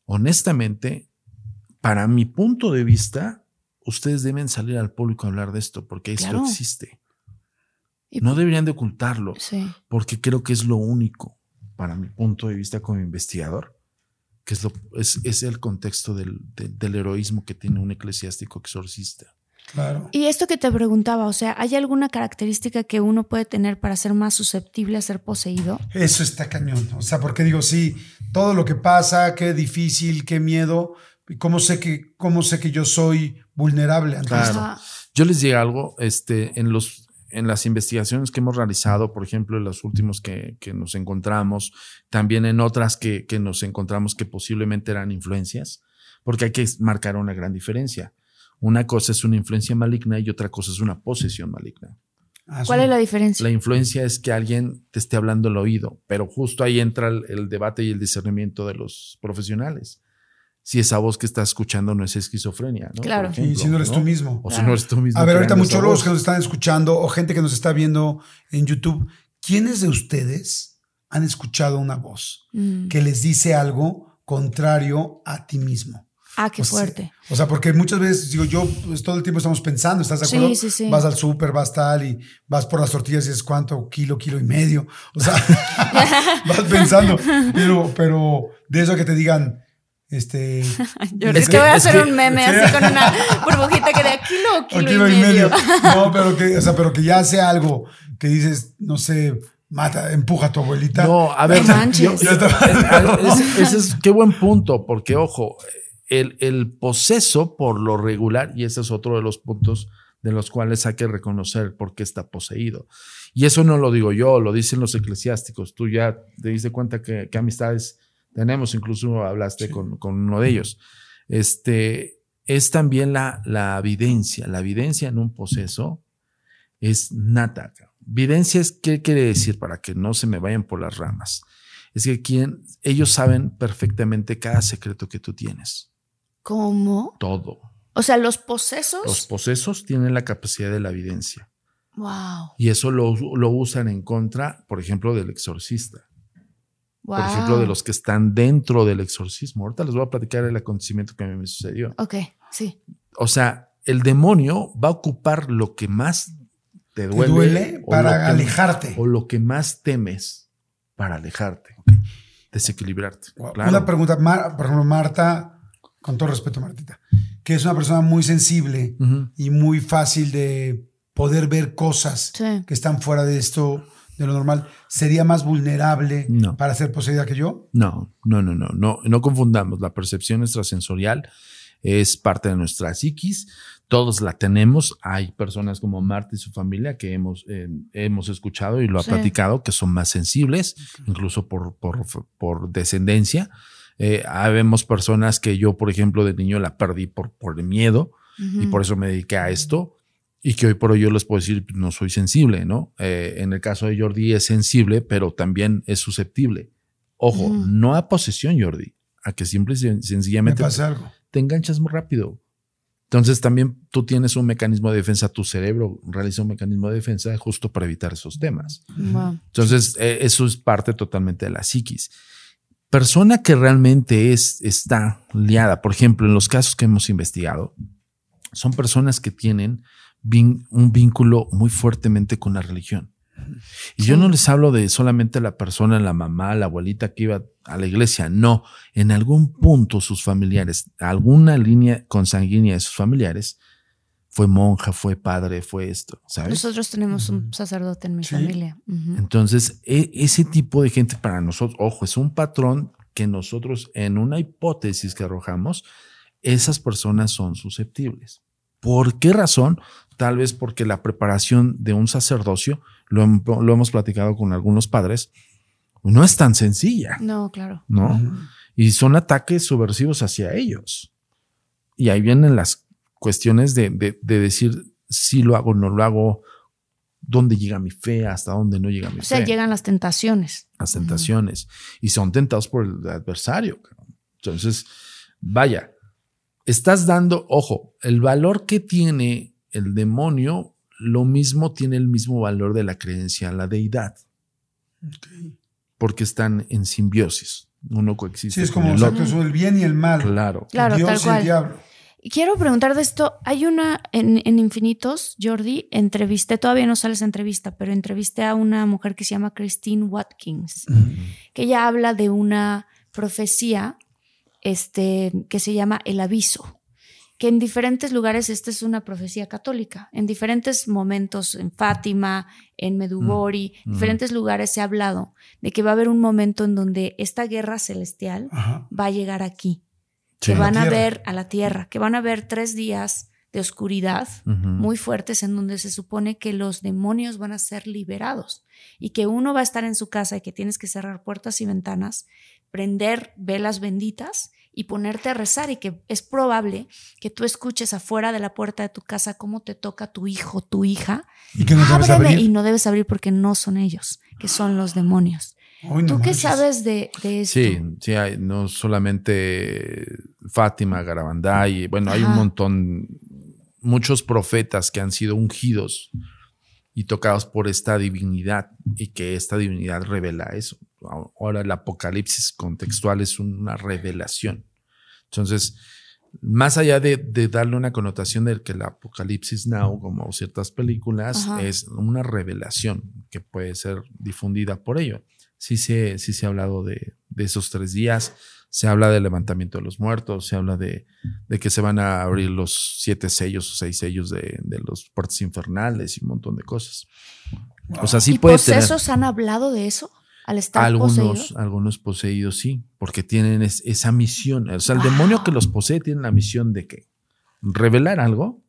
Speaker 3: honestamente, para mi punto de vista, ustedes deben salir al público a hablar de esto, porque esto existe. no deberían de ocultarlo, porque creo que es lo único, para mi punto de vista como investigador, que es, lo, es, el contexto del, del heroísmo que tiene un eclesiástico exorcista.
Speaker 1: Claro.
Speaker 2: Y esto que te preguntaba, o sea, ¿hay alguna característica que uno puede tener para ser más susceptible a ser poseído?
Speaker 1: Eso está cañón. O sea, porque digo, sí, todo lo que pasa, qué difícil, qué miedo, cómo sé que, cómo sé que yo soy vulnerable ante
Speaker 3: claro. Yo les digo algo, este, en los en las investigaciones que hemos realizado, por ejemplo, en los últimos que, que nos encontramos, también en otras que, que, nos encontramos que posiblemente eran influencias, porque hay que marcar una gran diferencia. Una cosa es una influencia maligna y otra cosa es una posesión maligna.
Speaker 2: Ah, ¿Cuál es la diferencia?
Speaker 3: La influencia es que alguien te esté hablando al oído, pero justo ahí entra el, debate y el discernimiento de los profesionales. Si esa voz que estás escuchando no es esquizofrenia, ¿no?
Speaker 2: Claro.
Speaker 1: y si no eres tú mismo.
Speaker 3: O si no eres tú mismo.
Speaker 1: A ver, ahorita muchos los que nos están escuchando o gente que nos está viendo en YouTube, ¿quiénes de ustedes han escuchado una voz mm. que les dice algo contrario a ti mismo?
Speaker 2: Ah, qué fuerte.
Speaker 1: o sea, porque muchas veces, digo, yo, pues, todo el tiempo estamos pensando, ¿estás de acuerdo? Sí, sí, sí. Vas al súper, vas tal y vas por las tortillas y dices, ¿cuánto? Kilo, kilo y medio. O sea, vas pensando. Pero, pero de eso que te digan, este.
Speaker 2: Yo es que voy a hacer un meme así con una burbujita que de kilo o kilo, y, medio.
Speaker 1: No, pero que, o sea, pero que ya sea algo que dices, no sé, mata, empuja a tu abuelita.
Speaker 3: No, a ver, yo, ese es, qué buen punto, porque ojo, el, el poseso por lo regular, y ese es otro de los puntos de los cuales hay que reconocer por qué está poseído. Y eso no lo digo yo, lo dicen los eclesiásticos. Tú ya te diste cuenta que, amistades tenemos, incluso hablaste con, con, uno de ellos. Este, es también la, la evidencia. La evidencia en un poseso es nata. Videncia es, ¿qué quiere decir? Para que no se me vayan por las ramas. Es que quien, ellos saben perfectamente cada secreto que tú tienes.
Speaker 2: ¿Cómo?
Speaker 3: Todo.
Speaker 2: O sea, los posesos.
Speaker 3: Los posesos tienen la capacidad de la evidencia.
Speaker 2: Wow.
Speaker 3: Y eso lo, usan en contra, por ejemplo, del exorcista. Por ejemplo, de los que están dentro del exorcismo. Ahorita les voy a platicar el acontecimiento que a mí me sucedió.
Speaker 2: Ok, sí.
Speaker 3: O sea, el demonio va a ocupar lo que más te duele,
Speaker 1: duele para alejarte.
Speaker 3: o lo que más temes para alejarte, desequilibrarte.
Speaker 1: Una pregunta, por ejemplo, Marta con todo respeto, Martita, que es una persona muy sensible y muy fácil de poder ver cosas que están fuera de esto, de lo normal, ¿sería más vulnerable para ser poseída que yo?
Speaker 3: No, no, no, no, no, no confundamos. La percepción extrasensorial es parte de nuestra psiquis, todos la tenemos. Hay personas como Marta y su familia que hemos, eh, hemos escuchado y lo ha platicado, que son más sensibles, incluso por, por, por descendencia. Eh, habemos personas que yo, por ejemplo, de niño la perdí por, por el miedo y por eso me dediqué a esto y que hoy por hoy yo les puedo decir, no soy sensible, ¿no? Eh, en el caso de Jordi es sensible, pero también es susceptible. Ojo, no a posesión, Jordi, a que simple y sencillamente te enganchas muy rápido. Entonces también tú tienes un mecanismo de defensa, tu cerebro realiza un mecanismo de defensa justo para evitar esos temas. Entonces eh, eso es parte totalmente de la psiquis persona que realmente es, está liada, por ejemplo, en los casos que hemos investigado, son personas que tienen un vínculo muy fuertemente con la religión. Y yo no les hablo de solamente la persona, la mamá, la abuelita que iba a la iglesia, no, en algún punto sus familiares, alguna línea consanguínea de sus familiares, fue monja, fue padre, fue esto, ¿sabes?
Speaker 2: Nosotros tenemos un sacerdote en mi familia.
Speaker 3: Entonces, e, ese tipo de gente para nosotros, ojo, es un patrón que nosotros en una hipótesis que arrojamos, esas personas son susceptibles. ¿Por qué razón? Tal vez porque la preparación de un sacerdocio, lo, lo hemos platicado con algunos padres, no es tan sencilla.
Speaker 2: No, claro.
Speaker 3: ¿No? Y son ataques subversivos hacia ellos. Y ahí vienen las cuestiones de, de, decir si lo hago, no lo hago, dónde llega mi fe, hasta dónde no llega mi fe.
Speaker 2: O sea, llegan las tentaciones.
Speaker 3: Las tentaciones. Y son tentados por el adversario. Entonces, vaya, estás dando, ojo, el valor que tiene el demonio, lo mismo tiene el mismo valor de la creencia a la deidad. Porque están en simbiosis. Uno coexiste.
Speaker 1: Sí, es como el, bien y el mal.
Speaker 3: Claro.
Speaker 2: Claro, Dios y el diablo. quiero preguntar de esto. Hay una en, Infinitos, Jordi, entrevisté, todavía no sale esa entrevista, pero entrevisté a una mujer que se llama Christine Watkins, que ella habla de una profecía este, que se llama El Aviso que en diferentes lugares, esta es una profecía católica, en diferentes momentos, en Fátima, en Medugori, en mm, mm. diferentes lugares se ha hablado de que va a haber un momento en donde esta guerra celestial va a llegar aquí, que van a ver a la tierra, que van a ver tres días de oscuridad muy fuertes en donde se supone que los demonios van a ser liberados y que uno va a estar en su casa y que tienes que cerrar puertas y ventanas, prender velas benditas y ponerte a rezar y que es probable que tú escuches afuera de la puerta de tu casa cómo te toca tu hijo, tu hija.
Speaker 1: Y que no debes abrir.
Speaker 2: Y no debes abrir porque no son ellos, que son los demonios. ¿Tú qué sabes de, de esto?
Speaker 3: Sí, sí, hay, no solamente Fátima, Garabandá, bueno, hay un montón, muchos profetas que han sido ungidos y tocados por esta divinidad y que esta divinidad revela eso. Ahora el apocalipsis contextual es una revelación. Entonces, más allá de, darle una connotación de que el Apocalipsis Now, como ciertas películas, es una revelación que puede ser difundida por ello. Sí se, sí se ha hablado de, esos tres días, se habla del levantamiento de los muertos, se habla de, que se van a abrir los siete sellos o seis sellos de, los puertos infernales y un montón de cosas. O sea, sí
Speaker 2: ¿Y
Speaker 3: puede
Speaker 2: han hablado de eso?
Speaker 3: Algunos, Algunos poseídos sí, porque tienen esa misión. O sea, el demonio que los posee tiene la misión de que revelar algo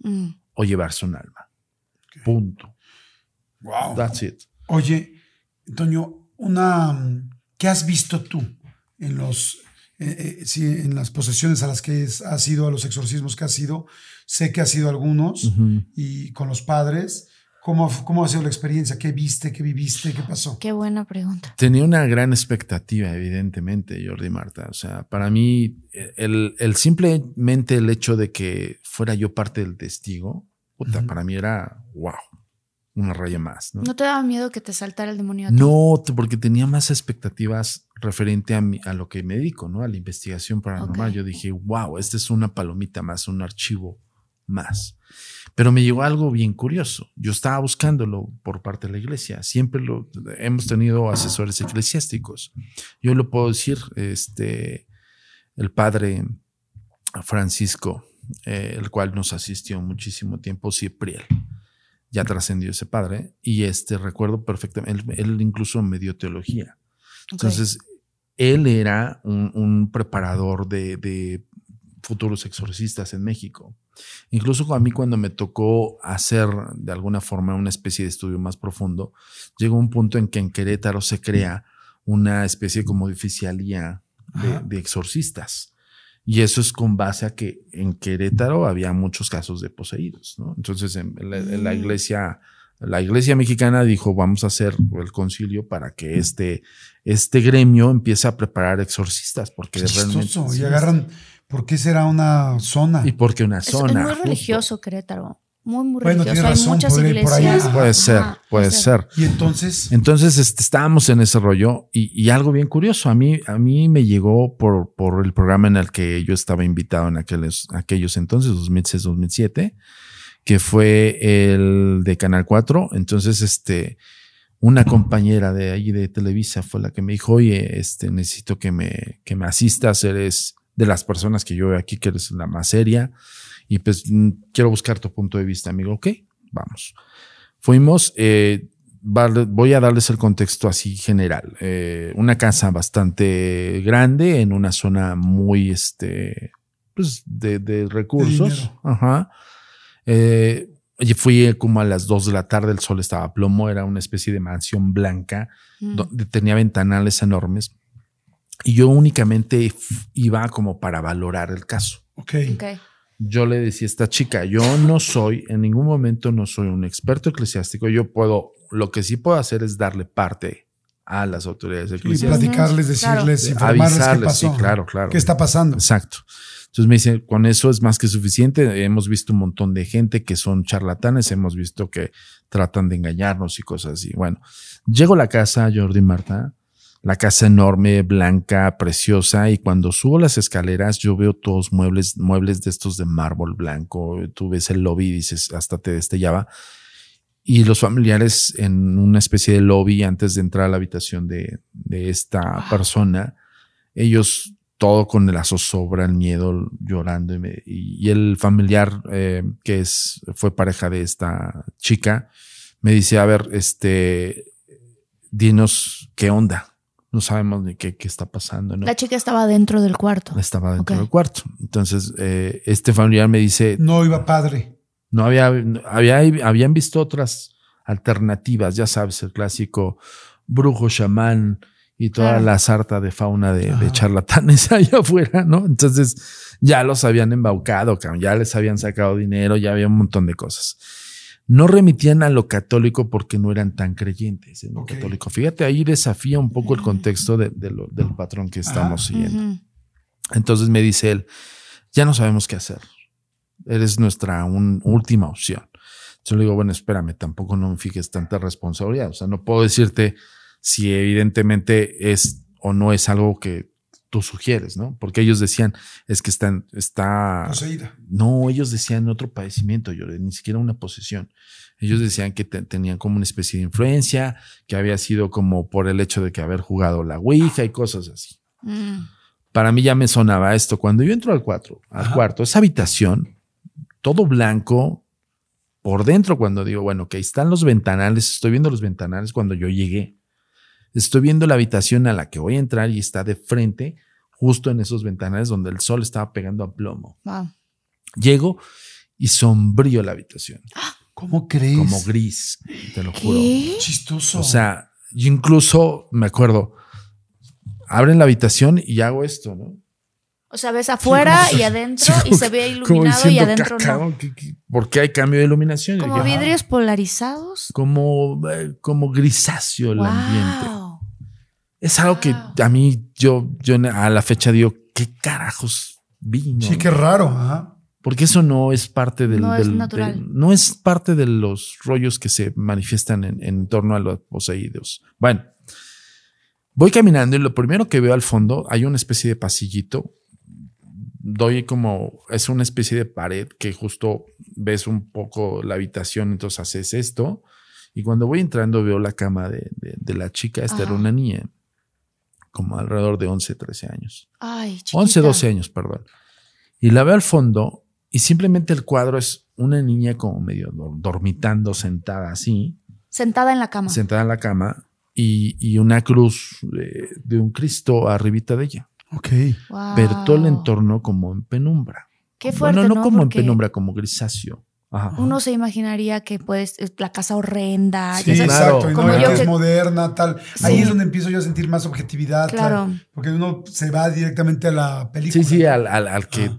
Speaker 3: mm. o llevarse un alma. Punto.
Speaker 1: Wow.
Speaker 3: That's it.
Speaker 1: Oye, Antonio, una ¿qué has visto tú en los eh, eh, en las posesiones a las que has ido, a los exorcismos que has ido? Sé que has ido algunos y con los padres. ¿Cómo, ha sido la experiencia? ¿Qué viste? ¿Qué viviste? ¿Qué pasó?
Speaker 2: Qué buena pregunta.
Speaker 3: Tenía una gran expectativa, evidentemente, Jordi Marta. O sea, para mí, el, simplemente el hecho de que fuera yo parte del testigo, puta, para mí era wow, una raya más. ¿no?
Speaker 2: ¿No te daba miedo que te saltara el demonio?
Speaker 3: No, porque tenía más expectativas referente a, a lo que me dedico, ¿no? A la investigación paranormal. Yo dije, wow, esta es una palomita más, un archivo más. Pero me llegó algo bien curioso. Yo estaba buscándolo por parte de la iglesia. Siempre lo hemos tenido asesores eclesiásticos. Yo lo puedo decir, este, el padre Francisco, eh, el cual nos asistió muchísimo tiempo, Cipriel. Ya trascendió ese padre y este recuerdo perfectamente. Él, incluso me dio teología. Entonces, él era un, preparador de futuros exorcistas en México. Incluso a mí cuando me tocó hacer de alguna forma una especie de estudio más profundo, llegó un punto en que en Querétaro se crea una especie como de oficialía de, exorcistas. Y eso es con base a que en Querétaro había muchos casos de poseídos. Entonces en la, la, mm. iglesia, la iglesia mexicana dijo, vamos a hacer el concilio para que este, este gremio empiece a preparar exorcistas, porque realmente...
Speaker 1: Y agarran ¿Por qué será una zona?
Speaker 3: ¿Y por qué una zona?
Speaker 2: Es, muy religioso Querétaro. Muy, muy religioso. Hay muchas
Speaker 3: iglesias. Puede ser, puede ser.
Speaker 1: Y entonces.
Speaker 3: Entonces este, estábamos en ese rollo y, algo bien curioso. A mí, a mí me llegó por, por el programa en el que yo estaba invitado en aquellos, aquellos entonces, 2006-2007, que fue el de Canal 4. Entonces, este, una compañera de ahí de Televisa fue la que me dijo, oye, este, necesito que me, que me asistas, eres de las personas que yo veo aquí, que eres la más seria. Y pues mm, quiero buscar tu punto de vista, amigo. Ok, vamos. Fuimos, eh, voy a darles el contexto así general. Eh, una casa bastante grande en una zona muy, este, pues de, recursos. Ajá. Eh, fui como a las dos de la tarde, el sol estaba a plomo, era una especie de mansión blanca, mm. donde tenía ventanales enormes y yo únicamente iba como para valorar el caso.
Speaker 1: Ok. okay.
Speaker 3: yo le decía a esta chica, yo no soy, en ningún momento no soy un experto eclesiástico, yo puedo, lo que sí puedo hacer es darle parte a las autoridades eclesiásticas.
Speaker 1: Y platicarles, decirles, informarles qué pasó.
Speaker 3: Sí, claro, claro.
Speaker 1: ¿Qué está pasando?
Speaker 3: Exacto. Entonces me dice, con eso es más que suficiente. Hemos visto un montón de gente que son charlatanes, hemos visto que tratan de engañarnos y cosas así. Bueno, llego a la casa, Jordi Marta, la casa enorme, blanca, preciosa, y cuando subo las escaleras yo veo todos muebles, muebles de estos de mármol blanco. Tú ves el lobby y dices, hasta te destellaba y los familiares en una especie de lobby antes de entrar a la habitación de, esta persona, ellos todo con la zozobra, el miedo, llorando y, el familiar eh, que es fue pareja de esta chica me dice a ver este dinos qué onda no sabemos ni qué, qué está pasando. ¿no?
Speaker 2: La chica estaba dentro del cuarto.
Speaker 3: Estaba dentro del cuarto. Entonces, eh, este familiar me dice...
Speaker 1: No iba padre.
Speaker 3: No había, había, habían visto otras alternativas, ya sabes, el clásico brujo, chamán y toda la sarta de fauna de, charlatanes allá afuera, ¿no? Entonces ya los habían embaucado, ya les habían sacado dinero, ya había un montón de cosas. No remitían a lo católico porque no eran tan creyentes en lo católico. Fíjate, ahí desafía un poco el contexto de, del patrón que estamos siguiendo. Entonces me dice él, ya no sabemos qué hacer eres nuestra última opción. Yo le digo, bueno, espérame, tampoco no me fijes tanta responsabilidad. O sea, no puedo decirte si evidentemente es o no es algo que tú sugieres, ¿no? Porque ellos decían, es que están, está...
Speaker 1: Poseída.
Speaker 3: No, ellos decían otro padecimiento, yo, ni siquiera una posesión. Ellos decían que tenían como una especie de influencia, que había sido como por el hecho de que haber jugado la Ouija y cosas así. Mm. Para mí ya me sonaba esto. Cuando yo entro al, cuatro, al cuarto, esa habitación todo blanco por dentro cuando digo, bueno, que ahí están los ventanales, estoy viendo los ventanales cuando yo llegué. Estoy viendo la habitación a la que voy a entrar y está de frente, justo en esos ventanales donde el sol estaba pegando a plomo. Llego y sombrío la habitación.
Speaker 1: ¿Cómo crees?
Speaker 3: Como gris, te lo juro.
Speaker 1: Chistoso.
Speaker 3: O sea, yo incluso me acuerdo, abren la habitación y hago esto, ¿no?
Speaker 2: O sea, ves afuera y adentro y se ve iluminado y adentro no.
Speaker 3: ¿Por qué hay cambio de iluminación?
Speaker 2: Como vidrios polarizados.
Speaker 3: Como, eh, como grisáceo el ambiente. Es algo que a mí, yo, yo a la fecha digo, ¿qué carajos vino?
Speaker 1: Sí, qué raro.
Speaker 3: Porque eso no es parte del.
Speaker 2: No es natural.
Speaker 3: no es parte de los rollos que se manifiestan en, en torno a los poseídos. Bueno, voy caminando y lo primero que veo al fondo hay una especie de pasillito doy como, es una especie de pared que justo ves un poco la habitación, entonces haces esto. Y cuando voy entrando veo la cama de, la chica, esta era una niña, como alrededor de 11, 13 años.
Speaker 2: Ay,
Speaker 3: 11, 12 años, perdón. Y la veo al fondo y simplemente el cuadro es una niña como medio dormitando, sentada así.
Speaker 2: Sentada en la cama.
Speaker 3: Sentada en la cama y, una cruz de, de un Cristo arribita de ella.
Speaker 1: Ok.
Speaker 3: Pero todo el entorno como en penumbra.
Speaker 2: Qué fuerte.
Speaker 3: Bueno, no, como en penumbra, como grisáceo.
Speaker 2: Uno se imaginaría que puedes, la casa horrenda.
Speaker 1: Sí, exacto. Y como no, yo es moderna, tal. Ahí es donde empiezo yo a sentir más objetividad. Claro. Porque uno se va directamente a la película.
Speaker 3: Sí, sí, al, al, que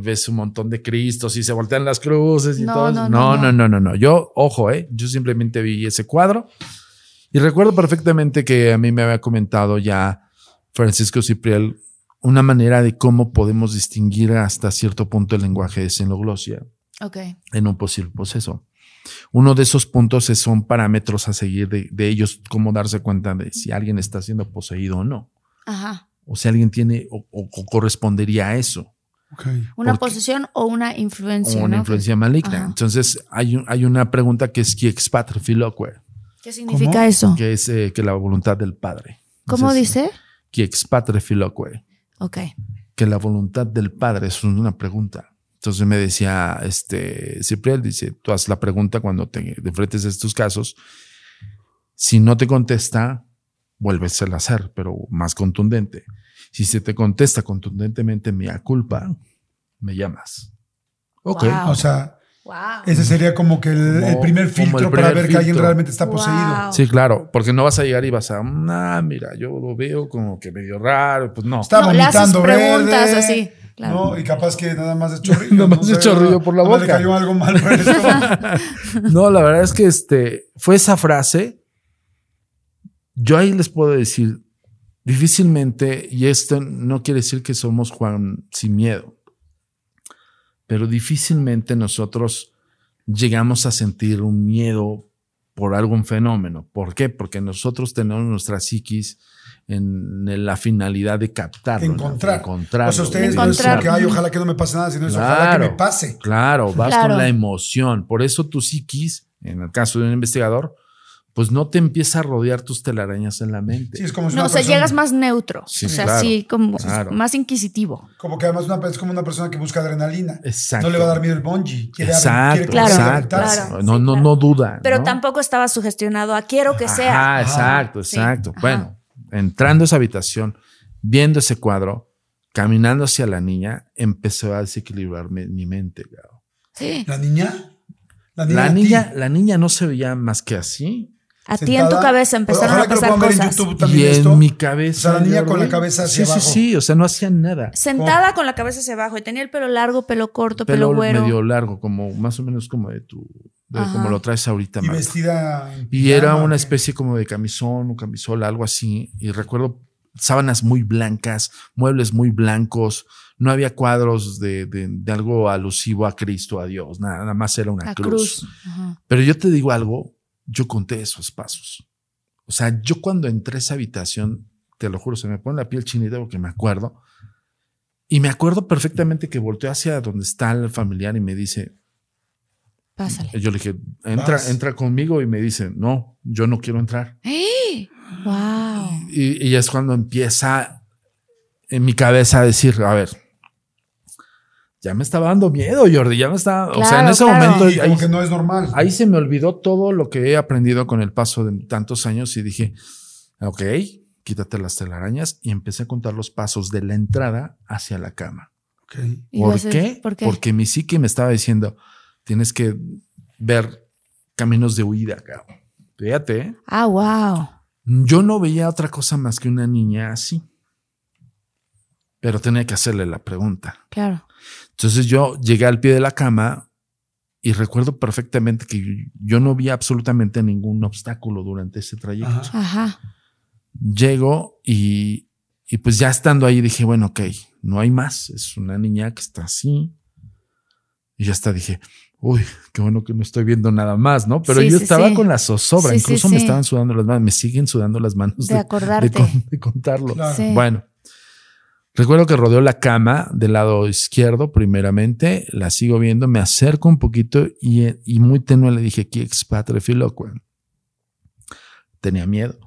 Speaker 3: ves un montón de cristos y se voltean las cruces y todo. No no, no, no, no, no. Yo, ojo, eh. Yo simplemente vi ese cuadro y recuerdo perfectamente que a mí me había comentado ya Francisco Cipriel una manera de cómo podemos distinguir hasta cierto punto el lenguaje de xenoglosia en un posible proceso. Uno de esos puntos son parámetros a seguir de, ellos, cómo darse cuenta de si alguien está siendo poseído o no.
Speaker 2: Ajá.
Speaker 3: O si alguien tiene o, correspondería a eso.
Speaker 2: Una posesión o una influencia.
Speaker 3: una influencia maligna. Entonces, hay, hay una pregunta que es ¿Qué
Speaker 2: significa eso?
Speaker 3: Que es eh, que la voluntad del Padre.
Speaker 2: ¿Cómo dice?
Speaker 3: Qui expatre filoque.
Speaker 2: Ok.
Speaker 3: Que la voluntad del Padre es una pregunta. Entonces me decía, este, Cipriel, dice, tú haz la pregunta cuando te enfrentes a estos casos. Si no te contesta, vuelves a hacer, pero más contundente. Si se te contesta contundentemente, mi culpa, me llamas.
Speaker 1: Ok. O sea, ese sería como que el, primer filtro para ver que alguien realmente está poseído.
Speaker 3: Sí, claro, porque no vas a llegar y vas a, ah, mira, yo lo veo como que medio raro, pues no.
Speaker 1: Está vomitando preguntas
Speaker 2: así.
Speaker 1: No, y capaz que nada más de chorrillo.
Speaker 3: nada más de chorrillo por la boca.
Speaker 1: Le cayó algo mal por
Speaker 3: No, la verdad es que este fue esa frase. Yo ahí les puedo decir, difícilmente, y esto no quiere decir que somos Juan sin miedo, pero difícilmente nosotros llegamos a sentir un miedo por algún fenómeno. ¿Por qué? Porque nosotros tenemos nuestra psiquis en la finalidad de captar,
Speaker 1: encontrar.
Speaker 3: encontrar.
Speaker 1: O sea, ustedes no es que, ay, ojalá que no me pase nada, sino es ojalá que me pase.
Speaker 3: Claro, vas con la emoción. Por eso tu psiquis, en el caso de un investigador, pues no te empieza a rodear tus telarañas en la mente.
Speaker 1: Sí, es como
Speaker 2: no, o sea, llegas más neutro. o sea, sí, como más inquisitivo.
Speaker 1: Como que además una, es como una persona que busca adrenalina. Exacto. No le va a dar miedo el bungee.
Speaker 3: Quiere exacto, claro, exacto. No, no, no duda.
Speaker 2: Pero tampoco estaba sugestionado a quiero que sea.
Speaker 3: Ah, exacto, exacto. Bueno, entrando a esa habitación, viendo ese cuadro, caminando hacia la niña, empezó a desequilibrar mi, mente.
Speaker 1: Sí. ¿La niña?
Speaker 3: La niña, la niña, la niña no se veía más que así.
Speaker 2: A ti en tu cabeza empezaron a pasar cosas.
Speaker 3: y en mi cabeza.
Speaker 1: O sea, la niña con la cabeza hacia
Speaker 3: sí,
Speaker 1: abajo.
Speaker 3: Sí, sí, o sea, no hacían nada.
Speaker 2: Sentada con la cabeza hacia abajo y tenía el pelo largo, pelo corto, pelo, pelo güero.
Speaker 3: medio largo, como más o menos como de tu, como lo traes ahorita.
Speaker 1: Y vestida.
Speaker 3: Y era una especie como de camisón o camisola, algo así. Y recuerdo sábanas muy blancas, muebles muy blancos. No había cuadros de, de, algo alusivo a Cristo, a Dios. Nada, nada más era una cruz. cruz. Pero yo te digo algo, yo conté esos pasos. O sea, yo cuando entré a esa habitación, te lo juro, se me pone la piel chinita porque me acuerdo. Y me acuerdo perfectamente que volteó hacia donde está el familiar y me dice,
Speaker 2: Pásale.
Speaker 3: Yo le dije, entra, entra conmigo y me dice, no, yo no quiero entrar.
Speaker 2: ¡Eh! ¡Wow!
Speaker 3: Y, y es cuando empieza en mi cabeza a decir, a ver, ya me estaba dando miedo, Jordi, ya me estaba, o sea, en ese momento
Speaker 1: ahí, que no es normal.
Speaker 3: Ahí se me olvidó todo lo que he aprendido con el paso de tantos años y dije, ok, quítate las telarañas y empecé a contar los pasos de la entrada hacia la cama.
Speaker 1: Okay.
Speaker 3: ¿Por, qué? ¿Por qué? Porque mi psique me estaba diciendo, tienes que ver caminos de huida, cabrón. Fíjate. ¿eh?
Speaker 2: Ah, wow.
Speaker 3: Yo no veía otra cosa más que una niña así. Pero tenía que hacerle la pregunta.
Speaker 2: Claro.
Speaker 3: Entonces yo llegué al pie de la cama y recuerdo perfectamente que yo no vi absolutamente ningún obstáculo durante ese trayecto.
Speaker 2: Ajá.
Speaker 3: Llego y, y pues ya estando ahí dije, bueno, ok, no hay más. Es una niña que está así. Y ya está, dije, uy, qué bueno que no estoy viendo nada más, ¿no? Pero yo estaba con la zozobra, incluso me estaban sudando las manos, me siguen sudando las manos
Speaker 2: de, acordarte.
Speaker 3: de, contarlo. Bueno, Recuerdo que rodeo la cama del lado izquierdo primeramente, la sigo viendo, me acerco un poquito y, y muy tenue le dije, ¿qué expatre filoque? Tenía miedo.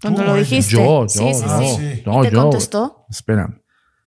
Speaker 2: Cuando lo dijiste.
Speaker 3: Yo, yo, sí, sí, no, sí. no,
Speaker 2: ¿Y te contestó?
Speaker 3: Espera,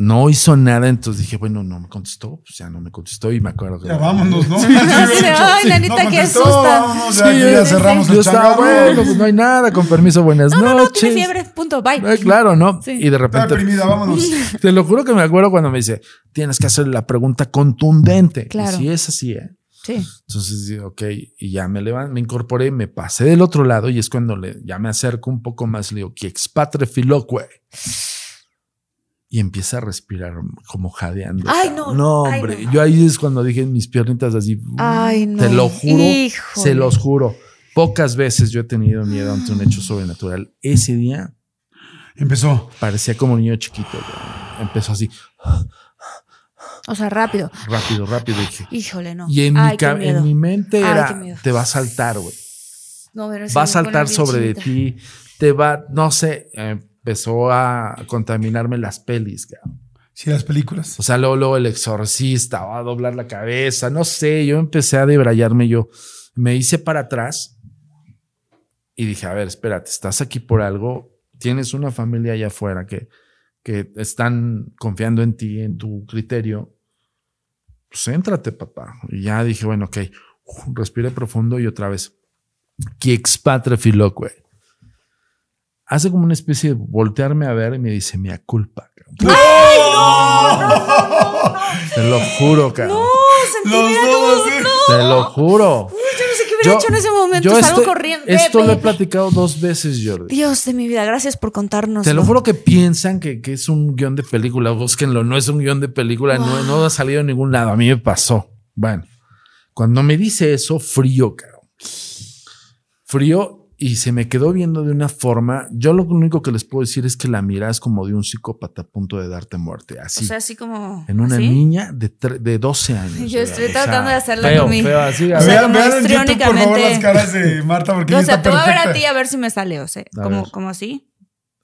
Speaker 3: no hizo nada, entonces dije, bueno, no me contestó, pues ya no me contestó y me acuerdo que.
Speaker 1: Ya vámonos, ¿no?
Speaker 2: Ay, nanita, qué asusta.
Speaker 1: Vámonos, ya, ya cerramos
Speaker 3: el Yo estaba, bueno, pues no hay nada, con permiso, buenas
Speaker 2: no,
Speaker 3: noches.
Speaker 2: No, no, tiene fiebre, punto, bye.
Speaker 3: Eh, claro, ¿no? Y de repente.
Speaker 1: Deprimida, vámonos.
Speaker 3: Te lo juro que me acuerdo cuando me dice, tienes que hacer la pregunta contundente. Claro. Y si es así, ¿eh?
Speaker 2: Sí.
Speaker 3: Entonces, ok, y ya me levanté, me incorporé, me pasé del otro lado y es cuando le, ya me acerco un poco más, le digo, que expatre filoque y empieza a respirar como jadeando.
Speaker 2: Ay, no.
Speaker 3: No, hombre. Yo ahí es cuando dije mis piernitas así.
Speaker 2: Ay, no.
Speaker 3: Te lo juro. Se los juro. Pocas veces yo he tenido miedo ante un hecho sobrenatural. Ese día
Speaker 1: empezó.
Speaker 3: Parecía como un niño chiquito. Empezó así.
Speaker 2: O sea, rápido.
Speaker 3: Rápido, rápido.
Speaker 2: Híjole, no.
Speaker 3: Y en, mi, en mi mente era, te va a saltar, güey.
Speaker 2: No,
Speaker 3: va a saltar sobre de ti. Te va, no sé, eh, empezó a contaminarme las pelis.
Speaker 1: Sí, las películas.
Speaker 3: O sea, luego, el exorcista, va a doblar la cabeza, no sé, yo empecé a debrayarme yo. Me hice para atrás y dije, a ver, espérate, estás aquí por algo, tienes una familia allá afuera que, que están confiando en ti, en tu criterio, pues éntrate, papá. Y ya dije, bueno, ok, respire profundo y otra vez. Que expatre güey. Hace como una especie de voltearme a ver y me dice, mía culpa.
Speaker 2: ¡Ay, no! no,
Speaker 3: Te lo juro, cabrón.
Speaker 1: No, Los dos,
Speaker 3: Te lo juro.
Speaker 2: yo no sé qué hubiera hecho en ese momento. Salgo corriendo.
Speaker 3: Esto lo he platicado dos veces, Jordi.
Speaker 2: Dios de mi vida, gracias por contarnos.
Speaker 3: Te lo juro que piensan que, que, es un guion de película. Búsquenlo, no es un guion de película, no, no ha salido en ningún lado. A mí me pasó. Bueno, cuando me dice eso, frío, cabrón. Frío y se me quedó viendo de una forma. Yo lo único que les puedo decir es que la mirada es como de un psicópata a punto de darte muerte. Así.
Speaker 2: O sea, así como.
Speaker 3: En una niña de, de 12 años.
Speaker 2: Yo estoy tratando de hacerlo feo, con mi.
Speaker 3: Feo, así,
Speaker 1: o sea, vean, vean en YouTube, por favor, las caras de Marta, porque
Speaker 2: O sea, te voy a ver a ti a ver si me sale, o sea, como, como así.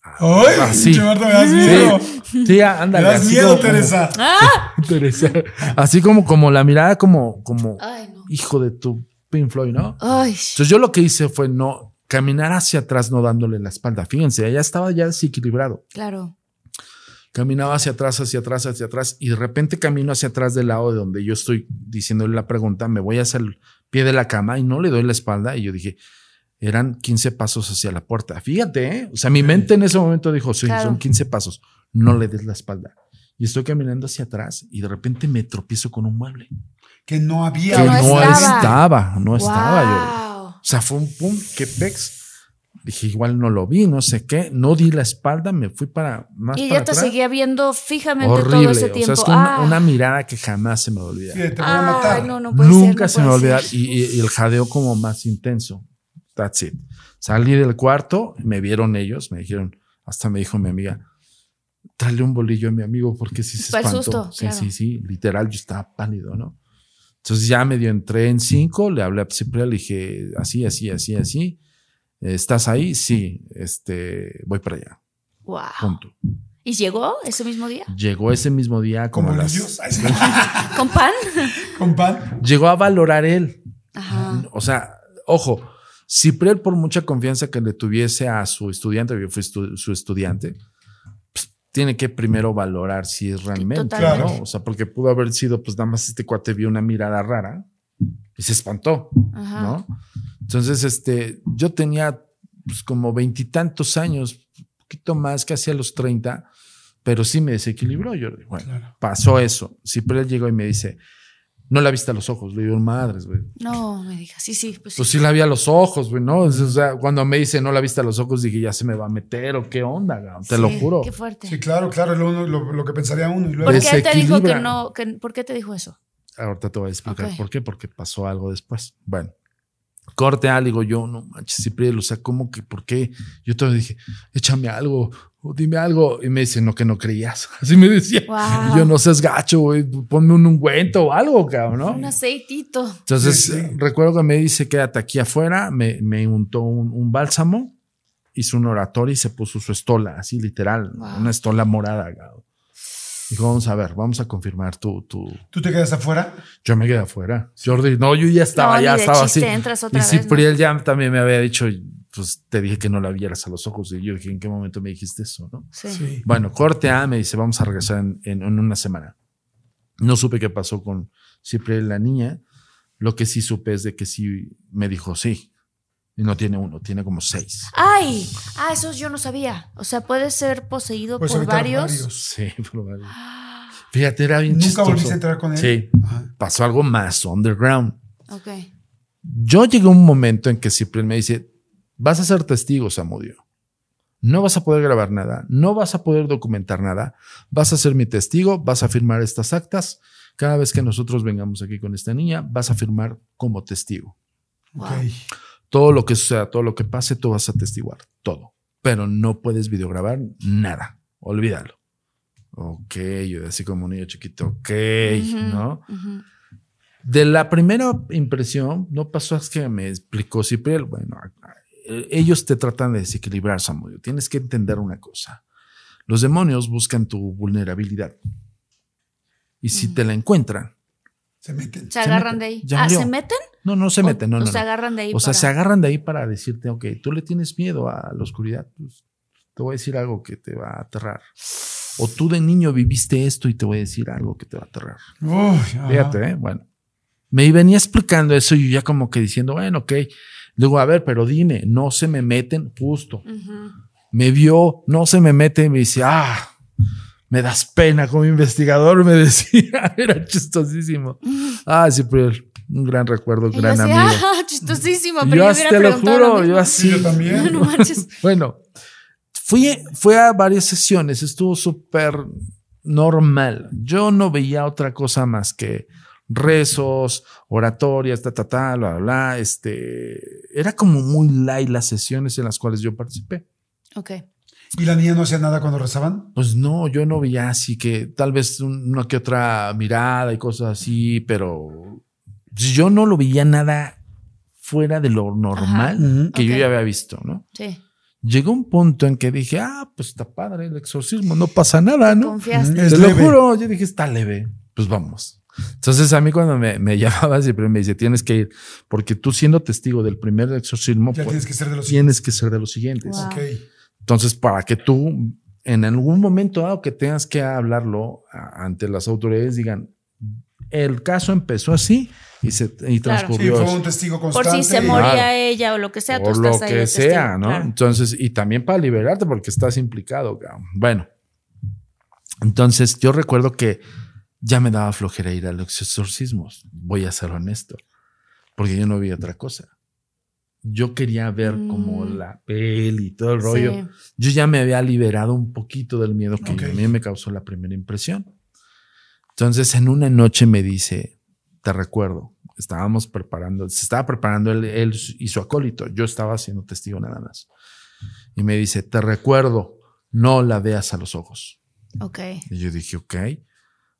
Speaker 1: ¡Ay! Así. Marta, me das miedo.
Speaker 3: Sí, sí ándale.
Speaker 1: Me das miedo, como, Teresa.
Speaker 2: ¡Ah!
Speaker 3: Teresa. Así como, como la mirada, como, como Ay, no. hijo de tu Pink Floyd, ¿no?
Speaker 2: Ay.
Speaker 3: Entonces yo lo que hice fue no caminar hacia atrás no dándole la espalda. Fíjense, ella estaba ya desequilibrado.
Speaker 2: Claro.
Speaker 3: Caminaba hacia atrás, hacia atrás, hacia atrás y de repente camino hacia atrás del lado de donde yo estoy diciéndole la pregunta, me voy hacia el pie de la cama y no le doy la espalda y yo dije, eran 15 pasos hacia la puerta. Fíjate, ¿eh? o sea, mi mente en ese momento dijo, sí, son 15 pasos, no le des la espalda. Y estoy caminando hacia atrás y de repente me tropiezo con un mueble.
Speaker 1: Que no había.
Speaker 3: Que no, estaba. no estaba yo. O sea, fue un pum, que pex. Dije, igual no lo vi, no sé qué. No di la espalda, me fui para más
Speaker 2: Y
Speaker 3: ya
Speaker 2: te seguía viendo fijamente todo ese tiempo.
Speaker 3: O sea, es una, mirada que jamás se me va a olvidar.
Speaker 1: Sí, te voy a matar.
Speaker 2: No, no
Speaker 3: Nunca
Speaker 2: se
Speaker 3: me va a olvidar. Y, el jadeo como más intenso. That's it. Salí del cuarto, me vieron ellos, me dijeron, hasta me dijo mi amiga, tráele un bolillo a mi amigo porque si se espantó. sí, sí, sí, literal, yo estaba pálido, ¿no? Entonces ya medio entré en cinco, le hablé a Cipriel, le dije así, así, así, así. ¿Estás ahí? Sí, este, voy para allá.
Speaker 2: Wow. Punto. ¿Y llegó ese mismo día?
Speaker 3: Llegó ese mismo día como
Speaker 1: ¿Con
Speaker 3: las...
Speaker 2: ¿Con pan?
Speaker 1: ¿Con pan?
Speaker 3: Llegó a valorar él. Ajá. O sea, ojo, Cipriel por mucha confianza que le tuviese a su estudiante, yo fui su estudiante, tiene que primero valorar si es realmente, ¿no? O sea, porque pudo haber sido, pues nada más este cuate vio una mirada rara y se espantó, ¿no? Entonces, este, yo tenía pues como veintitantos años, un poquito más, casi a los treinta, pero sí me desequilibró. Yo, bueno, pasó eso. él llegó y me dice, no la viste a los ojos. Le digo, madres, güey.
Speaker 2: No, me dijo, sí, sí.
Speaker 3: Pues, pues sí. la vi a los ojos, güey, ¿no? O sea, cuando me dice no la viste a los ojos, dije, ya se me va a meter o qué onda, güey? te lo juro.
Speaker 2: Qué fuerte.
Speaker 1: Sí, claro, claro, lo, lo, que pensaría uno. Y
Speaker 2: luego... ¿Por qué te dijo que no? Que, ¿Por qué te dijo eso?
Speaker 3: Ahorita te voy a explicar por qué, porque pasó algo después. Bueno, corte algo, digo yo, no manches, Cipriel, o sea, ¿cómo que, por qué? Yo te dije, échame algo, dime algo. Y me dice, no, que no creías. Así me decía. yo no seas gacho, güey, ponme un ungüento o algo, cabrón, ¿no?
Speaker 2: Un aceitito.
Speaker 3: Entonces, recuerdo que me dice, quédate aquí afuera, me, me untó un, bálsamo, hizo un oratorio y se puso su estola, así literal, una estola morada, cabrón. Dijo, vamos a ver, vamos a confirmar tu, tu...
Speaker 1: ¿Tú te quedas afuera?
Speaker 3: Yo me quedé afuera. Jordi, no, yo ya estaba, ya estaba así. y Cipriel ya también me había dicho, pues te dije que no la vieras a los ojos. Y yo dije, ¿en qué momento me dijiste eso? ¿no?
Speaker 2: Sí.
Speaker 3: Bueno, corte A me dice, vamos a regresar en, una semana. No supe qué pasó con Cipriel, la niña. Lo que sí supe es de que sí me dijo sí. Y no tiene uno, tiene como seis.
Speaker 2: ¡Ay! Ah, eso yo no sabía. O sea, puede ser poseído por varios?
Speaker 3: Sí, por varios. Fíjate, era bien
Speaker 1: ¿Nunca volviste a entrar con él?
Speaker 3: Sí. Pasó algo más underground.
Speaker 2: Ok.
Speaker 3: Yo llegué a un momento en que Cipriel me dice, Vas a ser testigo, Samudio. No vas a poder grabar nada, no vas a poder documentar nada. Vas a ser mi testigo, vas a firmar estas actas. Cada vez que nosotros vengamos aquí con esta niña, vas a firmar como testigo. Todo lo que suceda, todo lo que pase, tú vas a testiguar, todo. Pero no puedes videograbar nada. Olvídalo. Ok, yo así como un niño chiquito, ok, ¿no? De la primera impresión, no pasó es que me explicó Cipriel, bueno, ellos te tratan de desequilibrar, Samuel. Tienes que entender una cosa. Los demonios buscan tu vulnerabilidad. Y si te la encuentran,
Speaker 1: se meten.
Speaker 2: Se agarran de ahí. ah, ¿se meten?
Speaker 3: No, no se meten, no, no.
Speaker 2: se agarran de ahí.
Speaker 3: O sea, se agarran de ahí para decirte, ok, tú le tienes miedo a la oscuridad. Pues, te voy a decir algo que te va a aterrar. O tú de niño viviste esto y te voy a decir algo que te va a aterrar. Fíjate, ¿eh? Bueno. Me venía explicando eso y yo ya como que diciendo, bueno, ok. Luego, a ver, pero dime, no se me meten justo. Me vio, no se me meten y me dice, ah, me das pena como investigador, me decía, era chistosísimo. Ah, sí, pero un gran recuerdo, un gran amigo.
Speaker 2: Ah, chistosísimo, pero
Speaker 3: yo, yo te lo juro, yo así.
Speaker 1: yo también. No
Speaker 3: bueno, fui, fui a varias sesiones, estuvo súper normal. Yo no veía otra cosa más que rezos, oratorias, ta, ta, ta, bla, bla, Este, era como muy light las sesiones en las cuales yo participé.
Speaker 2: Ok.
Speaker 1: ¿Y la niña no hacía nada cuando rezaban?
Speaker 3: Pues no, yo no veía así que tal vez una que otra mirada y cosas así, pero yo no lo veía nada fuera de lo normal que yo ya había visto, ¿no?
Speaker 2: Sí.
Speaker 3: Llegó un punto en que dije, ah, pues está padre el exorcismo, no pasa nada, ¿no?
Speaker 2: Confiaste.
Speaker 3: Te lo juro, yo dije, está leve, pues vamos. Entonces a mí cuando me, me llamaba siempre me dice, tienes que ir, porque tú siendo testigo del primer exorcismo,
Speaker 1: pues, tienes que ser de los
Speaker 3: tienes que ser de los siguientes. Entonces, para que tú en algún momento dado que tengas que hablarlo ante las autoridades, digan, el caso empezó así y se y transcurrió.
Speaker 1: Sí, fue un testigo constante.
Speaker 2: Por si se moría ella o lo que sea, tú estás
Speaker 3: lo que sea, ¿no? Entonces, y también para liberarte porque estás implicado. Bueno, entonces yo recuerdo que ya me daba flojera ir a los exorcismos, voy a ser honesto, porque yo no vi otra cosa. Yo quería ver como mm. la peli y todo el rollo. Yo ya me había liberado un poquito del miedo que a mí me causó la primera impresión. Entonces, en una noche me dice, te recuerdo, estábamos preparando, se estaba preparando él, él, y su acólito, yo estaba siendo testigo nada más. Y me dice, te recuerdo, no la veas a los ojos.
Speaker 2: Ok.
Speaker 3: Y yo dije, ok.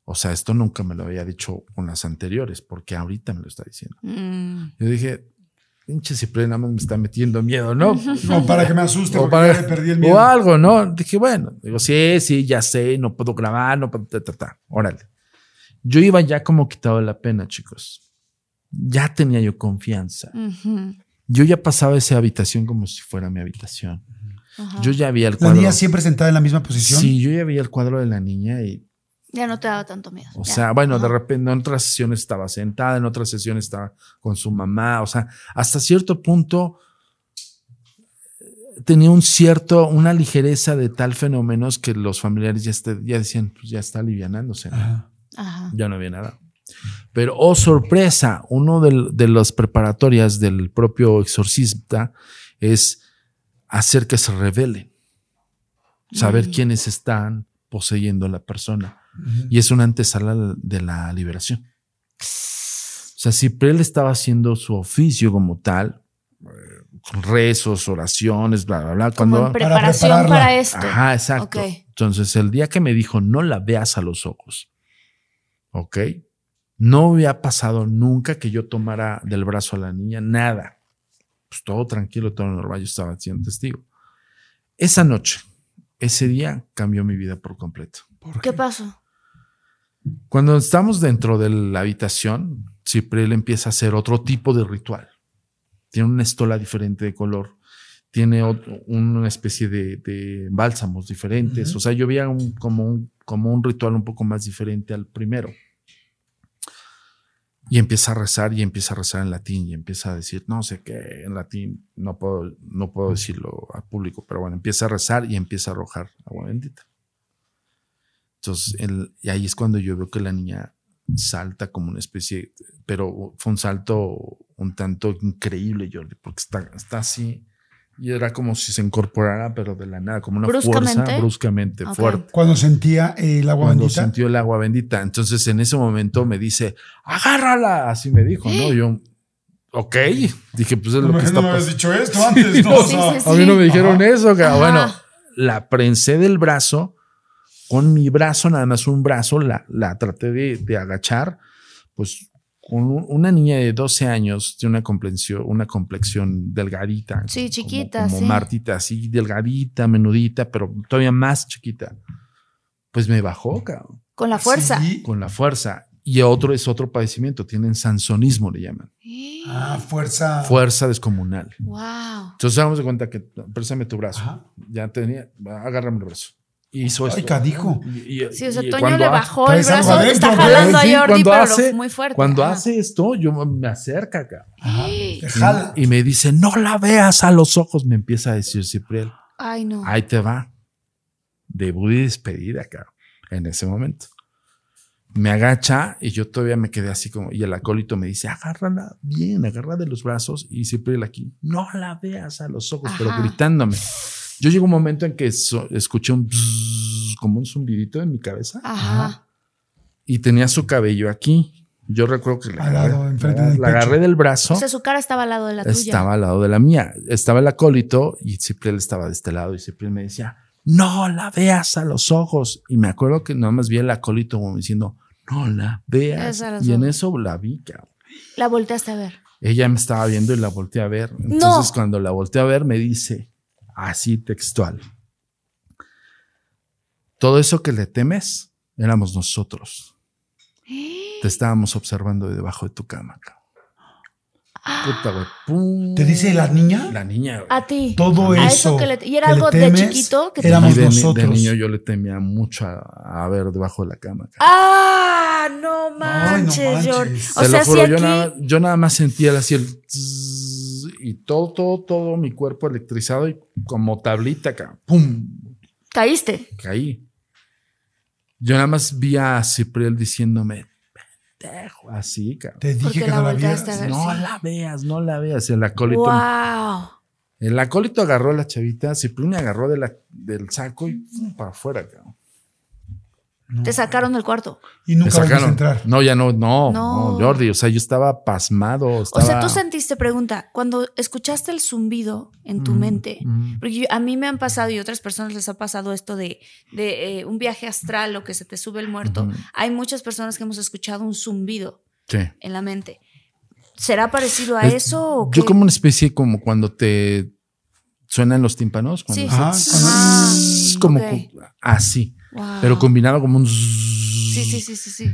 Speaker 3: O sea, esto nunca me lo había dicho con las anteriores, porque ahorita me lo está diciendo.
Speaker 2: Mm.
Speaker 3: Yo dije, pinche siempre nada más me está metiendo miedo, ¿no?
Speaker 1: No, para que me asuste, o para, que perdí el miedo.
Speaker 3: O algo, ¿no? Dije, bueno, digo, sí, sí, ya sé, no puedo grabar, no puedo, ta, ta, ta. órale. Yo iba ya como quitado de la pena, chicos. Ya tenía yo confianza. Yo ya pasaba esa habitación como si fuera mi habitación. Yo ya había el cuadro.
Speaker 1: ¿La niña siempre sentada en la misma posición?
Speaker 3: Sí, yo ya había el cuadro de la niña y
Speaker 2: ya no te daba tanto miedo.
Speaker 3: O sea, bueno, de repente en otras sesiones estaba sentada, en otras sesiones estaba con su mamá. O sea, hasta cierto punto tenía un cierto, una ligereza de tal fenómenos que los familiares ya, ya decían, pues ya está alivianándose. Ya no había nada. Pero, oh sorpresa, uno de, de las preparatorias del propio exorcista es hacer que se revele, saber mm. quiénes están poseyendo a la persona y es una antesala de la liberación. O sea, si él estaba haciendo su oficio como tal, rezos, oraciones, bla, bla, bla.
Speaker 2: Cuando, preparación para, esto.
Speaker 3: Ajá, exacto. Entonces, el día que me dijo, no la veas a los ojos, ¿ok? No había pasado nunca que yo tomara del brazo a la niña, nada. Pues todo tranquilo, todo normal, yo estaba siendo testigo. Esa noche, ese día cambió mi vida por completo.
Speaker 2: ¿Qué pasó?
Speaker 3: Cuando estamos dentro de la habitación, Ciprel empieza a hacer otro tipo de ritual. Tiene una estola diferente de color, tiene una especie de, bálsamos diferentes. O sea, yo veía como, un, como un ritual un poco más diferente al primero. Y empieza a rezar y empieza a rezar en latín y empieza a decir, no sé qué, en latín, no puedo, no puedo decirlo al público, pero bueno, empieza a rezar y empieza a arrojar agua bendita. Entonces, y ahí es cuando yo veo que la niña salta como una especie, pero fue un salto un tanto increíble, Jordi, porque está, está así. Y era como si se incorporara, pero de la nada, como una fuerza bruscamente fuerte.
Speaker 1: Cuando sentía el agua
Speaker 3: Cuando
Speaker 1: bendita.
Speaker 3: Cuando sintió el agua bendita. Entonces en ese momento me dice, agárrala. Así me dijo, ¿no? Yo, ok. Dije, pues es lo que está
Speaker 1: No me habías dicho esto antes, ¿no?
Speaker 3: a mí no me dijeron eso. Bueno, la prensé del brazo con mi brazo, nada más un brazo, la, la traté de, agachar, pues con una niña de 12 años, tiene una complexión, una complexión delgadita.
Speaker 2: Sí, chiquita,
Speaker 3: como, como Martita, así delgadita, menudita, pero todavía más chiquita. Pues me bajó, cabrón.
Speaker 2: Con la fuerza.
Speaker 3: Con la fuerza. Y otro es otro padecimiento, tienen sansonismo, le llaman.
Speaker 1: Ah, fuerza.
Speaker 3: Fuerza descomunal.
Speaker 2: Wow.
Speaker 3: Entonces, damos de cuenta que, préstame tu brazo. Ya tenía, agárrame el brazo hizo esto.
Speaker 1: Ay, cadijo.
Speaker 3: Y- y-
Speaker 2: Sí, o sea,
Speaker 3: y
Speaker 2: Toño
Speaker 3: cuando
Speaker 2: le bajó el brazo,
Speaker 1: adentro,
Speaker 2: está jalando
Speaker 3: Sí,
Speaker 2: a Jordi,
Speaker 3: cuando
Speaker 2: pero
Speaker 3: hace-
Speaker 2: muy fuerte.
Speaker 3: Cuando
Speaker 2: Ajá.
Speaker 3: hace esto, yo me acerca, cabrón.
Speaker 1: Ajá. Te jala.
Speaker 3: Y me dice, no la veas a los ojos, me empieza a decir Cipriel.
Speaker 2: Ay, no.
Speaker 3: Ahí te va. Debut y despedida, cabrón. En ese momento. Me agacha y yo todavía me quedé así como. Y el acólito me dice, agárrala bien, agarra de los brazos. Y Cipriel aquí, no la veas a los ojos, pero gritándome. Yo llegó un momento en que so- escuché un bzzz, como un zumbidito en mi cabeza
Speaker 2: Ajá.
Speaker 3: y tenía su cabello aquí. Yo recuerdo que la
Speaker 1: Al lado,
Speaker 3: agarré,
Speaker 1: enfrente
Speaker 3: la-
Speaker 1: del
Speaker 3: la agarré del brazo.
Speaker 2: O sea, su cara estaba al lado de la tuya.
Speaker 3: Estaba al lado de la mía. Estaba el acólito y Cipriel estaba de este lado y Cipriel me decía, no la veas a los ojos. Y me acuerdo que nada más vi el acólito como diciendo, no la veas. Y en eso la vi, cabrón.
Speaker 2: La volteaste a ver.
Speaker 3: Ella me estaba viendo y la volteé a ver. Entonces cuando la volteé a ver me dice, así textual, todo eso que le temes éramos nosotros. Te estábamos observando de debajo de tu cama, cabrón. Puta, güey. Pum.
Speaker 1: ¿Te dice la niña?
Speaker 3: La niña, güey.
Speaker 2: A ti.
Speaker 1: Todo
Speaker 2: A
Speaker 1: eso.
Speaker 2: que le- y era
Speaker 1: que
Speaker 2: algo de chiquito que te-
Speaker 1: éramos
Speaker 3: Y de, ni- de
Speaker 1: nosotros.
Speaker 3: niño yo le temía mucho a, a ver debajo de la cama.
Speaker 2: Ah, no
Speaker 1: Ay,
Speaker 2: manches,
Speaker 1: no manches.
Speaker 2: Jordi.
Speaker 1: Te
Speaker 2: O
Speaker 3: Te
Speaker 2: sea,
Speaker 3: lo
Speaker 2: si
Speaker 3: juro,
Speaker 2: aquí
Speaker 3: yo, nada, yo nada más sentía así el y todo, todo, todo mi cuerpo electrizado y como tablita, cabrón. ¡Pum!
Speaker 2: caíste.
Speaker 3: Caí. Yo nada más vi a Cipriel diciéndome, pendejo, así, cabrón.
Speaker 1: Te dije que
Speaker 2: la
Speaker 1: no la
Speaker 2: ver.
Speaker 3: No
Speaker 2: sí.
Speaker 3: la veas, no la veas. El acólito,
Speaker 2: Wow.
Speaker 3: el acólito agarró a la chavita, Cipriel me agarró de la, del saco y ¡pum! para afuera, cabrón.
Speaker 2: Te sacaron del cuarto.
Speaker 1: Y nunca volviste a
Speaker 3: sacaron.
Speaker 1: entrar.
Speaker 3: No, ya no, no,
Speaker 2: No.
Speaker 3: no, Jordi. O sea, yo estaba pasmado.
Speaker 2: O sea, tú sentiste, pregunta, cuando escuchaste el zumbido en tu
Speaker 3: Mm,
Speaker 2: mente,
Speaker 3: mm.
Speaker 2: porque a mí me han pasado y otras personas les ha pasado esto de, de eh, un viaje astral o que se te sube el muerto. Hay muchas personas que hemos escuchado un zumbido
Speaker 3: Sí.
Speaker 2: en la mente. ¿Será parecido a
Speaker 3: Es-
Speaker 2: eso o qué?
Speaker 3: Yo como una especie como cuando te suenan los tímpanos. Cuando
Speaker 2: Sí.
Speaker 3: tss,
Speaker 2: Ah,
Speaker 3: como así,
Speaker 2: Wow.
Speaker 3: pero combinado como un.
Speaker 2: Sí, sí, sí, sí, sí.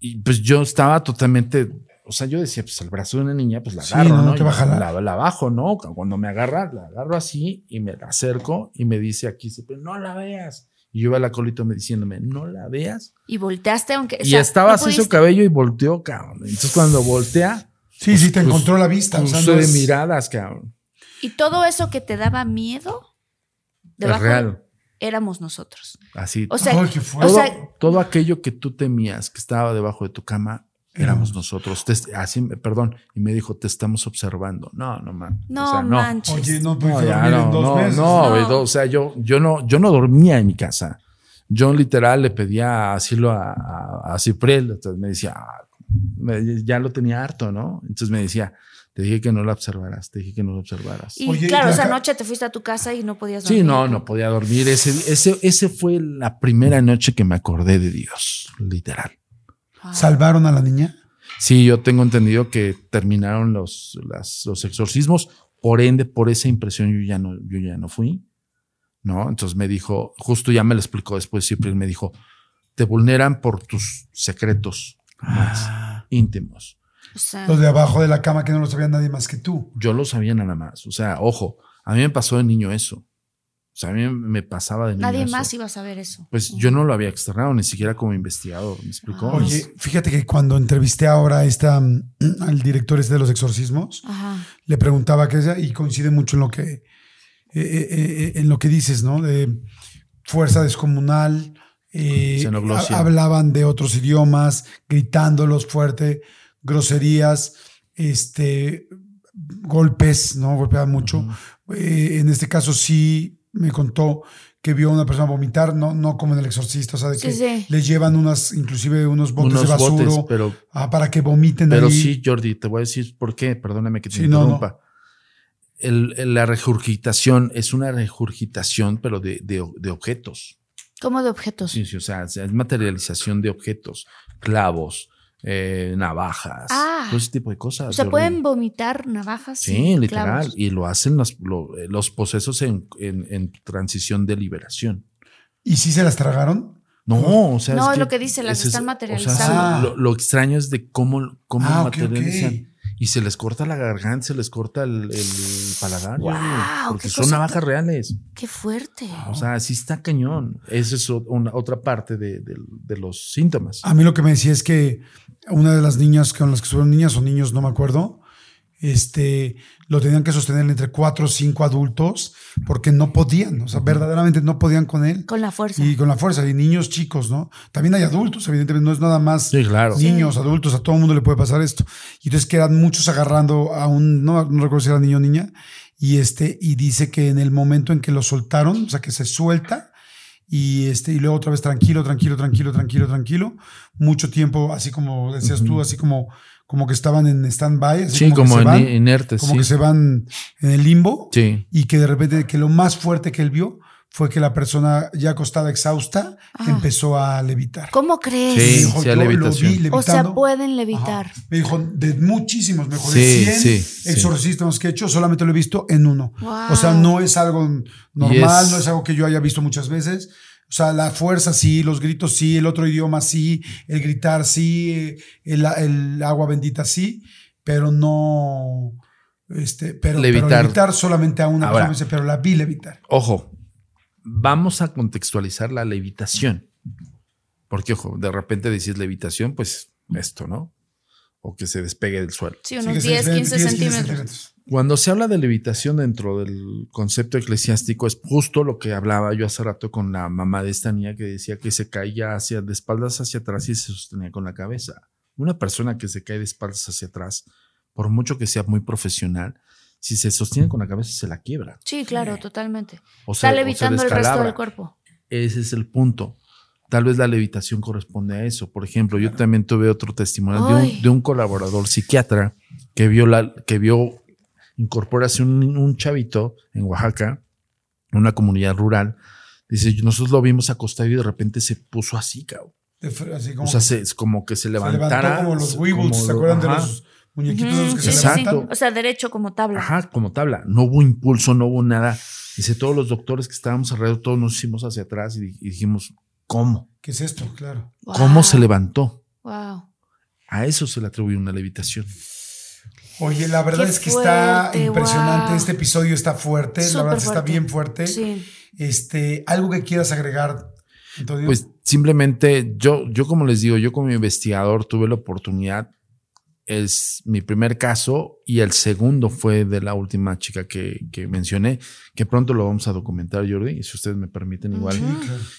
Speaker 3: Y pues yo estaba totalmente, o sea, yo decía, pues el brazo de una niña, pues la
Speaker 1: Sí,
Speaker 3: agarro,
Speaker 1: no,
Speaker 3: ¿no?
Speaker 1: no te va a
Speaker 3: Y
Speaker 1: jalar.
Speaker 3: La, la bajo, ¿no? Cuando me agarra, la agarro así y me la acerco y me dice aquí, siempre, no la veas. Y yo iba al acolito me diciéndome, no la veas.
Speaker 2: Y volteaste, aunque. o
Speaker 3: y
Speaker 2: sea,
Speaker 3: estaba
Speaker 2: no
Speaker 3: así su
Speaker 2: pudiste-
Speaker 3: cabello y volteó, cabrón. Entonces cuando voltea,
Speaker 1: Sí, sí, te
Speaker 3: Pues-
Speaker 1: encontró la vista. O sea,
Speaker 3: puse
Speaker 1: no
Speaker 3: de
Speaker 1: es-
Speaker 3: miradas, cabrón.
Speaker 2: Y todo eso que te daba miedo,
Speaker 3: Es
Speaker 2: debajo
Speaker 3: real.
Speaker 2: Éramos nosotros.
Speaker 3: Así.
Speaker 2: O sea, o
Speaker 3: todo,
Speaker 2: sea,
Speaker 3: todo aquello que tú temías que estaba debajo de tu cama, éramos nosotros. Te- así, perdón. Y me dijo, te estamos observando. No, no, man.
Speaker 2: no,
Speaker 3: O sea, no.
Speaker 2: manches.
Speaker 1: Oye, no
Speaker 3: No, ya
Speaker 1: dormir
Speaker 3: no,
Speaker 1: en dos
Speaker 3: no,
Speaker 1: meses.
Speaker 3: no,
Speaker 2: No.
Speaker 3: no, o sea, yo, yo no, yo no dormía en mi casa. Yo literal le pedía asilo a, a, a Cipriel, entonces me decía, "Ah", me- ya lo tenía harto, ¿no? Entonces me decía, te dije que no la observaras, te dije que no la observaras.
Speaker 2: Y
Speaker 1: Oye,
Speaker 2: claro,
Speaker 1: la
Speaker 2: esa noche te fuiste a tu casa y no podías
Speaker 3: Sí,
Speaker 2: dormir.
Speaker 3: no, no podía dormir. Ese, ese, ese fue la primera noche que me acordé de Dios, literal.
Speaker 2: Wow.
Speaker 1: ¿Salvaron a la niña?
Speaker 3: Sí, yo tengo entendido que terminaron los, las- los exorcismos. Por ende, por esa impresión, yo ya no, yo ya no fui. ¿No? Entonces me dijo, justo ya me lo explicó después, siempre me dijo, te vulneran por tus secretos más
Speaker 1: Ah.
Speaker 3: íntimos.
Speaker 2: O sea,
Speaker 1: Los de abajo de la cama que no lo sabía nadie más que tú.
Speaker 3: Yo lo sabía nada más. O sea, ojo, a mí me pasó de niño eso. O sea, a mí me pasaba de niño
Speaker 2: nadie
Speaker 3: eso.
Speaker 2: más iba a saber eso.
Speaker 3: Pues yo no lo había externado, ni siquiera como investigador, ¿me explicó?
Speaker 2: Ah.
Speaker 1: Oye, fíjate que cuando entrevisté ahora a esta, mm, al director este de los exorcismos,
Speaker 2: Ajá.
Speaker 1: le preguntaba qué es, y coincide mucho en lo que, eh, eh, eh, en lo que dices, ¿no? De fuerza descomunal. eh, hablaban de otros idiomas, gritándolos fuerte, groserías, este, golpes, ¿no? Golpeaban mucho. Eh, en este caso sí me contó que vio a una persona vomitar, no, no como en el exorcista, o sea, de
Speaker 2: Sí,
Speaker 1: que
Speaker 2: sí.
Speaker 1: les llevan unas, inclusive unos botes
Speaker 3: Unos
Speaker 1: de basura
Speaker 3: botes, pero
Speaker 1: ah, para que vomiten
Speaker 3: Pero
Speaker 1: ahí.
Speaker 3: sí, Jordi, te voy a decir por qué, perdóname que te
Speaker 1: Sí, no, no.
Speaker 3: interrumpa. El- el- la regurgitación es una regurgitación, pero de, de- de objetos.
Speaker 2: Como de objetos.
Speaker 3: Sí, sí, o sea, es materialización de objetos, clavos, eh, navajas,
Speaker 2: Ah.
Speaker 3: todo ese tipo de cosas.
Speaker 2: o sea, pueden vomitar navajas.
Speaker 3: Sí,
Speaker 2: y
Speaker 3: literal.
Speaker 2: clavos.
Speaker 3: Y lo hacen los, lo- eh, los posesos en, en- en transición de liberación.
Speaker 1: ¿Y si se las tragaron?
Speaker 3: No, o sea.
Speaker 2: No, es lo que dice, las están
Speaker 3: es-
Speaker 2: materializando.
Speaker 3: O sea, lo, lo extraño es de cómo, cómo
Speaker 1: Ah,
Speaker 3: materializan. y se les corta la garganta, se les corta el, el paladar.
Speaker 2: Wow,
Speaker 3: porque son navajas reales.
Speaker 2: Qué fuerte.
Speaker 3: O sea, sí está cañón. Esa es una, otra parte de, de- de los síntomas.
Speaker 1: A mí lo que me decía es que una de las niñas con las que estuvieron niñas o niños, no me acuerdo, este, lo tenían que sostener entre cuatro o cinco adultos porque no podían, o sea, verdaderamente no podían con él.
Speaker 2: Con la fuerza.
Speaker 1: Y con la fuerza, y niños chicos, ¿no? También hay adultos, evidentemente, no es nada más
Speaker 3: Sí, claro.
Speaker 1: niños, adultos, a todo el mundo le puede pasar esto. Y entonces quedan muchos agarrando a un, no, no recuerdo si era niño o niña, y este, y dice que en el momento en que lo soltaron, o sea, que se suelta, y este, y luego otra vez tranquilo, tranquilo, tranquilo, tranquilo, tranquilo, mucho tiempo, así como decías tú, así como, como que estaban en stand-by,
Speaker 3: Sí,
Speaker 1: como,
Speaker 3: como
Speaker 1: que van,
Speaker 3: inertes.
Speaker 1: como
Speaker 3: sí.
Speaker 1: que se van en el limbo,
Speaker 3: Sí.
Speaker 1: y que de repente, que lo más fuerte que él vio fue que la persona ya acostada, exhausta,
Speaker 2: Ah.
Speaker 1: empezó a levitar.
Speaker 2: ¿Cómo crees?
Speaker 3: Sí,
Speaker 1: dijo,
Speaker 3: sí, a
Speaker 1: "Yo lo
Speaker 3: levitación.
Speaker 1: vi
Speaker 2: O sea,
Speaker 1: levitando".
Speaker 2: pueden levitar.
Speaker 1: Ajá. Me dijo, de muchísimos, mejor
Speaker 3: Sí,
Speaker 1: de 100
Speaker 3: sí, sí.
Speaker 1: exorcistas que he hecho, solamente lo he visto en uno.
Speaker 2: Wow.
Speaker 1: O sea, no es algo normal, no es algo que yo haya visto muchas veces. O sea, la fuerza sí, los gritos sí, el otro idioma sí, el gritar sí, el, el agua bendita sí, pero no... Este, pero,
Speaker 3: Levitar.
Speaker 1: pero levitar solamente a una
Speaker 3: Ahora.
Speaker 1: persona, pero la vi levitar.
Speaker 3: Ojo, vamos a contextualizar la levitación. Porque, ojo, de repente decís levitación, pues esto, ¿no? O que se despegue del suelo.
Speaker 2: Sí, unos
Speaker 1: que se
Speaker 2: 10,
Speaker 1: ven
Speaker 2: 15
Speaker 1: 10,
Speaker 2: centímetros.
Speaker 3: Cuando se habla de levitación dentro del concepto eclesiástico, es justo lo que hablaba yo hace rato con la mamá de esta niña que decía que se caía hacia, de espaldas hacia atrás y se sostenía con la cabeza. Una persona que se cae de espaldas hacia atrás, por mucho que sea muy profesional, si se sostiene con la cabeza se la quiebra.
Speaker 2: Sí, claro, totalmente.
Speaker 3: O sea,
Speaker 2: Está levitando el resto del cuerpo.
Speaker 3: Ese es el punto. Tal vez la levitación corresponde a eso. Por ejemplo, yo también tuve otro testimonio de un, de un colaborador psiquiatra que vio, la, que vio incorporarse un, un chavito en Oaxaca, en una comunidad rural. Dice, nosotros lo vimos acostado y de repente se puso así, cabrón.
Speaker 1: Así como
Speaker 3: O sea,
Speaker 1: que
Speaker 3: se- es como que se
Speaker 1: se
Speaker 3: levantara.
Speaker 1: levantó como los Weebles,
Speaker 3: como
Speaker 1: ¿se acuerdan de los muñequitos
Speaker 2: Ujú,
Speaker 1: esos que
Speaker 2: sí,
Speaker 1: se
Speaker 2: sí, sí.
Speaker 1: levantan?
Speaker 2: O sea, derecho como tabla.
Speaker 3: Ajá, como tabla. No hubo impulso, no hubo nada. Dice, todos los doctores que estábamos alrededor, todos nos hicimos hacia atrás y, di- y dijimos, ¿cómo?
Speaker 1: ¿Qué es esto? Claro.
Speaker 2: Wow.
Speaker 3: ¿Cómo se levantó?
Speaker 2: Wow.
Speaker 3: A eso se le atribuye una levitación.
Speaker 1: Oye, la verdad
Speaker 2: Qué
Speaker 1: es que está impresionante.
Speaker 2: wow.
Speaker 1: Este episodio está fuerte. la verdad está bien fuerte.
Speaker 2: Sí.
Speaker 1: Este, algo que quieras agregar, Antonio.
Speaker 3: Pues simplemente yo, yo como les digo, yo como investigador tuve la oportunidad, es mi primer caso y el segundo fue de la última chica que, que mencioné, que pronto lo vamos a documentar, Jordi, y si ustedes me permiten, igual,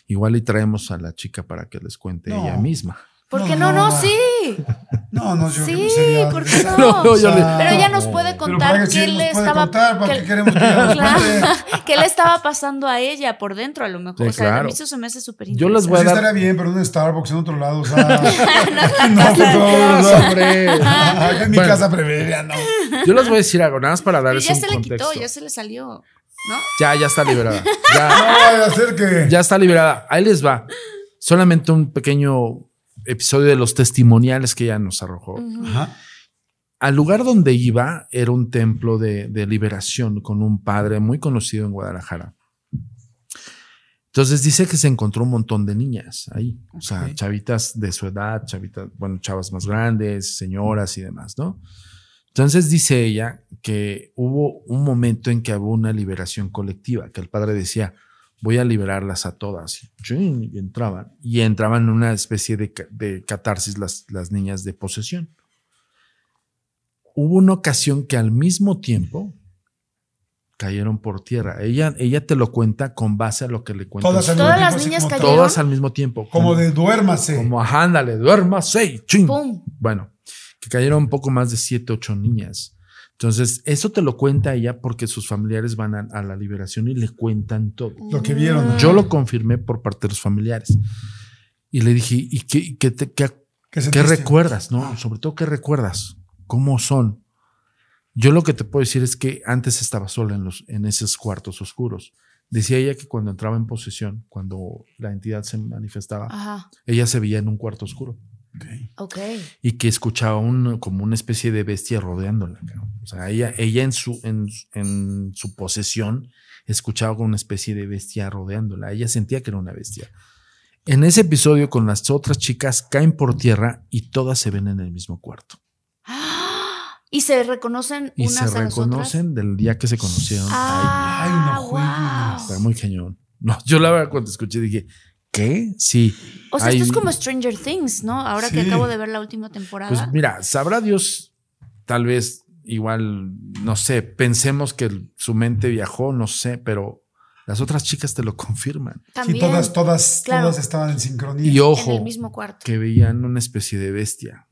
Speaker 3: igual y traemos a la chica para que les cuente
Speaker 1: No.
Speaker 3: ella misma.
Speaker 2: ¿Por
Speaker 1: No,
Speaker 2: qué no?
Speaker 1: no,
Speaker 2: No,
Speaker 1: no.
Speaker 2: sí.
Speaker 1: No, no, yo
Speaker 2: Sí,
Speaker 1: que sería.
Speaker 2: ¿por qué no?
Speaker 3: No, no, le-
Speaker 2: Pero ella nos puede contar
Speaker 1: sí
Speaker 2: qué le estaba
Speaker 1: contar, ¿para
Speaker 2: qué- le estaba pasando a ella por dentro a lo mejor?
Speaker 3: Sí,
Speaker 2: o sea, a
Speaker 3: claro.
Speaker 2: mí eso se me hace súper
Speaker 3: Yo les voy a
Speaker 1: sí
Speaker 3: dar-
Speaker 1: estaría bien, pero en Starbucks en otro lado, o sea. no, no.
Speaker 3: hombre.
Speaker 1: En mi
Speaker 3: Bueno.
Speaker 1: casa preferiría, no.
Speaker 3: Yo les voy a decir algo, nada más para darles
Speaker 2: ya
Speaker 3: un
Speaker 2: se le
Speaker 3: contexto.
Speaker 2: quitó, ya se le salió, ¿no?
Speaker 3: ya, ya está liberada.
Speaker 1: No
Speaker 3: Ya,
Speaker 1: vaya a ser que.
Speaker 3: ya está liberada. Ahí les va. Solamente un pequeño episodio de los testimoniales que ella nos arrojó.
Speaker 1: Ajá.
Speaker 3: Al lugar donde iba era un templo de, de liberación con un padre muy conocido en Guadalajara. Entonces dice que se encontró un montón de niñas ahí, o sea, chavitas de su edad, chavitas, bueno, chavas más grandes, señoras y demás, ¿no? Entonces dice ella que hubo un momento en que hubo una liberación colectiva, que el padre decía, voy a liberarlas a todas. Y, entraban. Y entraban en una especie de, de catarsis las, las niñas de posesión. Hubo una ocasión que al mismo tiempo cayeron por tierra. Ella, ella te lo cuenta con base a lo que le cuenta.
Speaker 1: Todas al
Speaker 2: Todas las niñas cayeron.
Speaker 3: Todas al mismo tiempo.
Speaker 1: Como de duérmase.
Speaker 3: Como, ajá, ándale, duérmase. Chin.
Speaker 2: ¡Pum!
Speaker 3: Bueno, que cayeron un poco más de siete, ocho niñas. Entonces, eso te lo cuenta ella porque sus familiares van a, a la liberación y le cuentan todo.
Speaker 1: Lo que vieron.
Speaker 3: Yo lo confirmé por parte de los familiares. Y le dije, ¿y qué, qué, te- qué-
Speaker 1: ¿Qué
Speaker 3: qué recuerdas? No, sobre todo, ¿qué recuerdas? ¿Cómo son? Yo lo que te puedo decir es que antes estaba sola en, los, en esos cuartos oscuros. Decía ella que cuando entraba en posesión, cuando la entidad se manifestaba,
Speaker 2: Ajá,
Speaker 3: ella se veía en un cuarto oscuro
Speaker 1: Ok.
Speaker 2: ok.
Speaker 3: y que escuchaba un, como una especie de bestia rodeándola. cabrón. O sea, ella, ella en, su, en, en su posesión escuchaba como una especie de bestia rodeándola. Ella sentía que era una bestia. En ese episodio con las otras chicas caen por tierra y todas se ven en el mismo cuarto.
Speaker 2: ¡Ah! Y se reconocen
Speaker 3: y
Speaker 2: unas
Speaker 3: se
Speaker 2: a las
Speaker 3: reconocen del día que se conocieron.
Speaker 2: Ah,
Speaker 1: Ay, no
Speaker 2: wow.
Speaker 3: Está muy cañón. No, yo la verdad cuando escuché dije, ¿qué? Sí.
Speaker 2: O sea,
Speaker 3: Hay-
Speaker 2: esto es como Stranger Things, ¿no? Ahora que acabo de ver la última temporada.
Speaker 3: Pues mira, sabrá Dios, tal vez igual, no sé, pensemos que su mente viajó, no sé, pero las otras chicas te lo confirman.
Speaker 1: Sí,
Speaker 2: También
Speaker 1: todas, todas,
Speaker 2: Claro.
Speaker 1: todas estaban en sincronía.
Speaker 3: Y
Speaker 2: en
Speaker 3: ojo,
Speaker 2: el mismo cuarto.
Speaker 3: que veían una especie de bestia.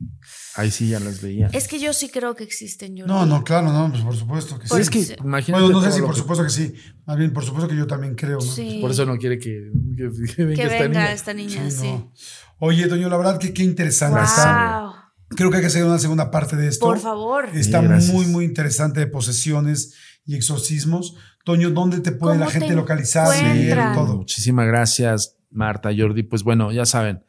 Speaker 3: Ahí sí ya las veían.
Speaker 2: Es que yo sí creo que existen, Jordi.
Speaker 1: No, no, claro, no, pues por supuesto que sí.
Speaker 3: Pues es
Speaker 2: Pues,
Speaker 3: que
Speaker 2: sí.
Speaker 3: imagínate.
Speaker 1: bueno, no sé si por
Speaker 3: que-
Speaker 1: supuesto que sí. Más bien, por supuesto que yo también creo. ¿no?
Speaker 2: Sí.
Speaker 3: Por eso no quiere que, que, que venga
Speaker 2: que
Speaker 3: esta
Speaker 2: venga
Speaker 3: niña.
Speaker 2: esta niña,
Speaker 1: Sí,
Speaker 2: sí.
Speaker 1: no. Oye, Toño, la verdad que qué interesante está.
Speaker 2: Wow.
Speaker 1: Creo que hay que hacer una segunda parte de esto.
Speaker 2: Por favor.
Speaker 1: Está
Speaker 3: Sí,
Speaker 1: muy, muy interesante de posesiones y exorcismos. Toño, ¿dónde te puede
Speaker 2: ¿Cómo
Speaker 1: la gente
Speaker 2: te
Speaker 1: localizar? leer todo.
Speaker 3: Muchísimas gracias, Marta, Jordi. Pues bueno, ya saben,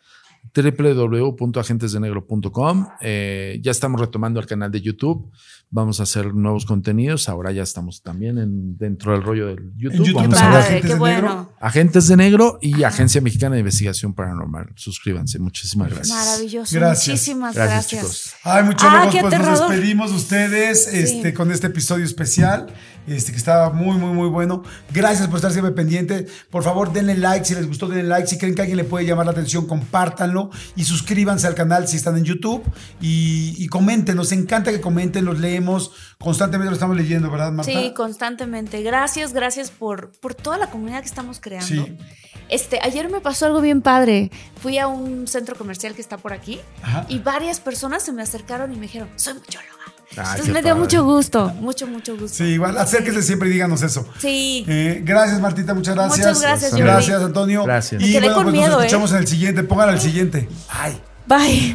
Speaker 3: www.agentesdenegro.com. Eh, ya estamos retomando el canal de YouTube. Vamos a hacer nuevos contenidos. Ahora ya estamos también en, dentro del rollo del YouTube.
Speaker 1: En YouTube
Speaker 3: Vamos a
Speaker 1: también.
Speaker 3: ver
Speaker 2: Padre,
Speaker 1: Agentes
Speaker 2: qué
Speaker 1: de
Speaker 2: bueno.
Speaker 1: Negro.
Speaker 3: Agentes de Negro y Agencia Mexicana de Investigación Paranormal. Suscríbanse. Muchísimas gracias.
Speaker 2: Maravilloso.
Speaker 1: Gracias.
Speaker 2: Muchísimas
Speaker 3: Gracias,
Speaker 2: gracias.
Speaker 3: chicos.
Speaker 1: Ay,
Speaker 2: Ah,
Speaker 1: muchachos,
Speaker 2: qué
Speaker 1: pues nos despedimos de ustedes este, con este episodio especial, este, que estaba muy, muy, muy bueno. Gracias por estar siempre pendiente. Por favor, denle like si les gustó, denle like. Si creen que a alguien le puede llamar la atención, compártanlo y suscríbanse al canal si están en YouTube y, y comenten. Nos encanta que comenten, los leemos. Constantemente lo estamos leyendo, ¿verdad, Marta?
Speaker 2: Sí, constantemente. Gracias, gracias por, por toda la comunidad que estamos creando.
Speaker 1: Sí.
Speaker 2: Este, ayer me pasó algo bien padre. Fui a un centro comercial que está por aquí
Speaker 1: Ajá.
Speaker 2: y varias personas se me acercaron y me dijeron, soy muchóloga.
Speaker 3: Ay,
Speaker 2: Entonces me dio
Speaker 3: padre.
Speaker 2: mucho gusto, mucho, mucho gusto.
Speaker 1: Sí, igual, acérquense siempre y díganos eso.
Speaker 2: Sí.
Speaker 1: Eh, gracias, Martita, muchas gracias.
Speaker 2: Muchas gracias, Jordi.
Speaker 1: Gracias, Antonio.
Speaker 3: Gracias.
Speaker 1: Y
Speaker 2: Me quedé
Speaker 1: bueno,
Speaker 2: con
Speaker 1: pues
Speaker 2: miedo,
Speaker 1: nos
Speaker 2: ¿eh?
Speaker 1: escuchamos en el siguiente. Pongan al siguiente. Ay.
Speaker 2: Bye.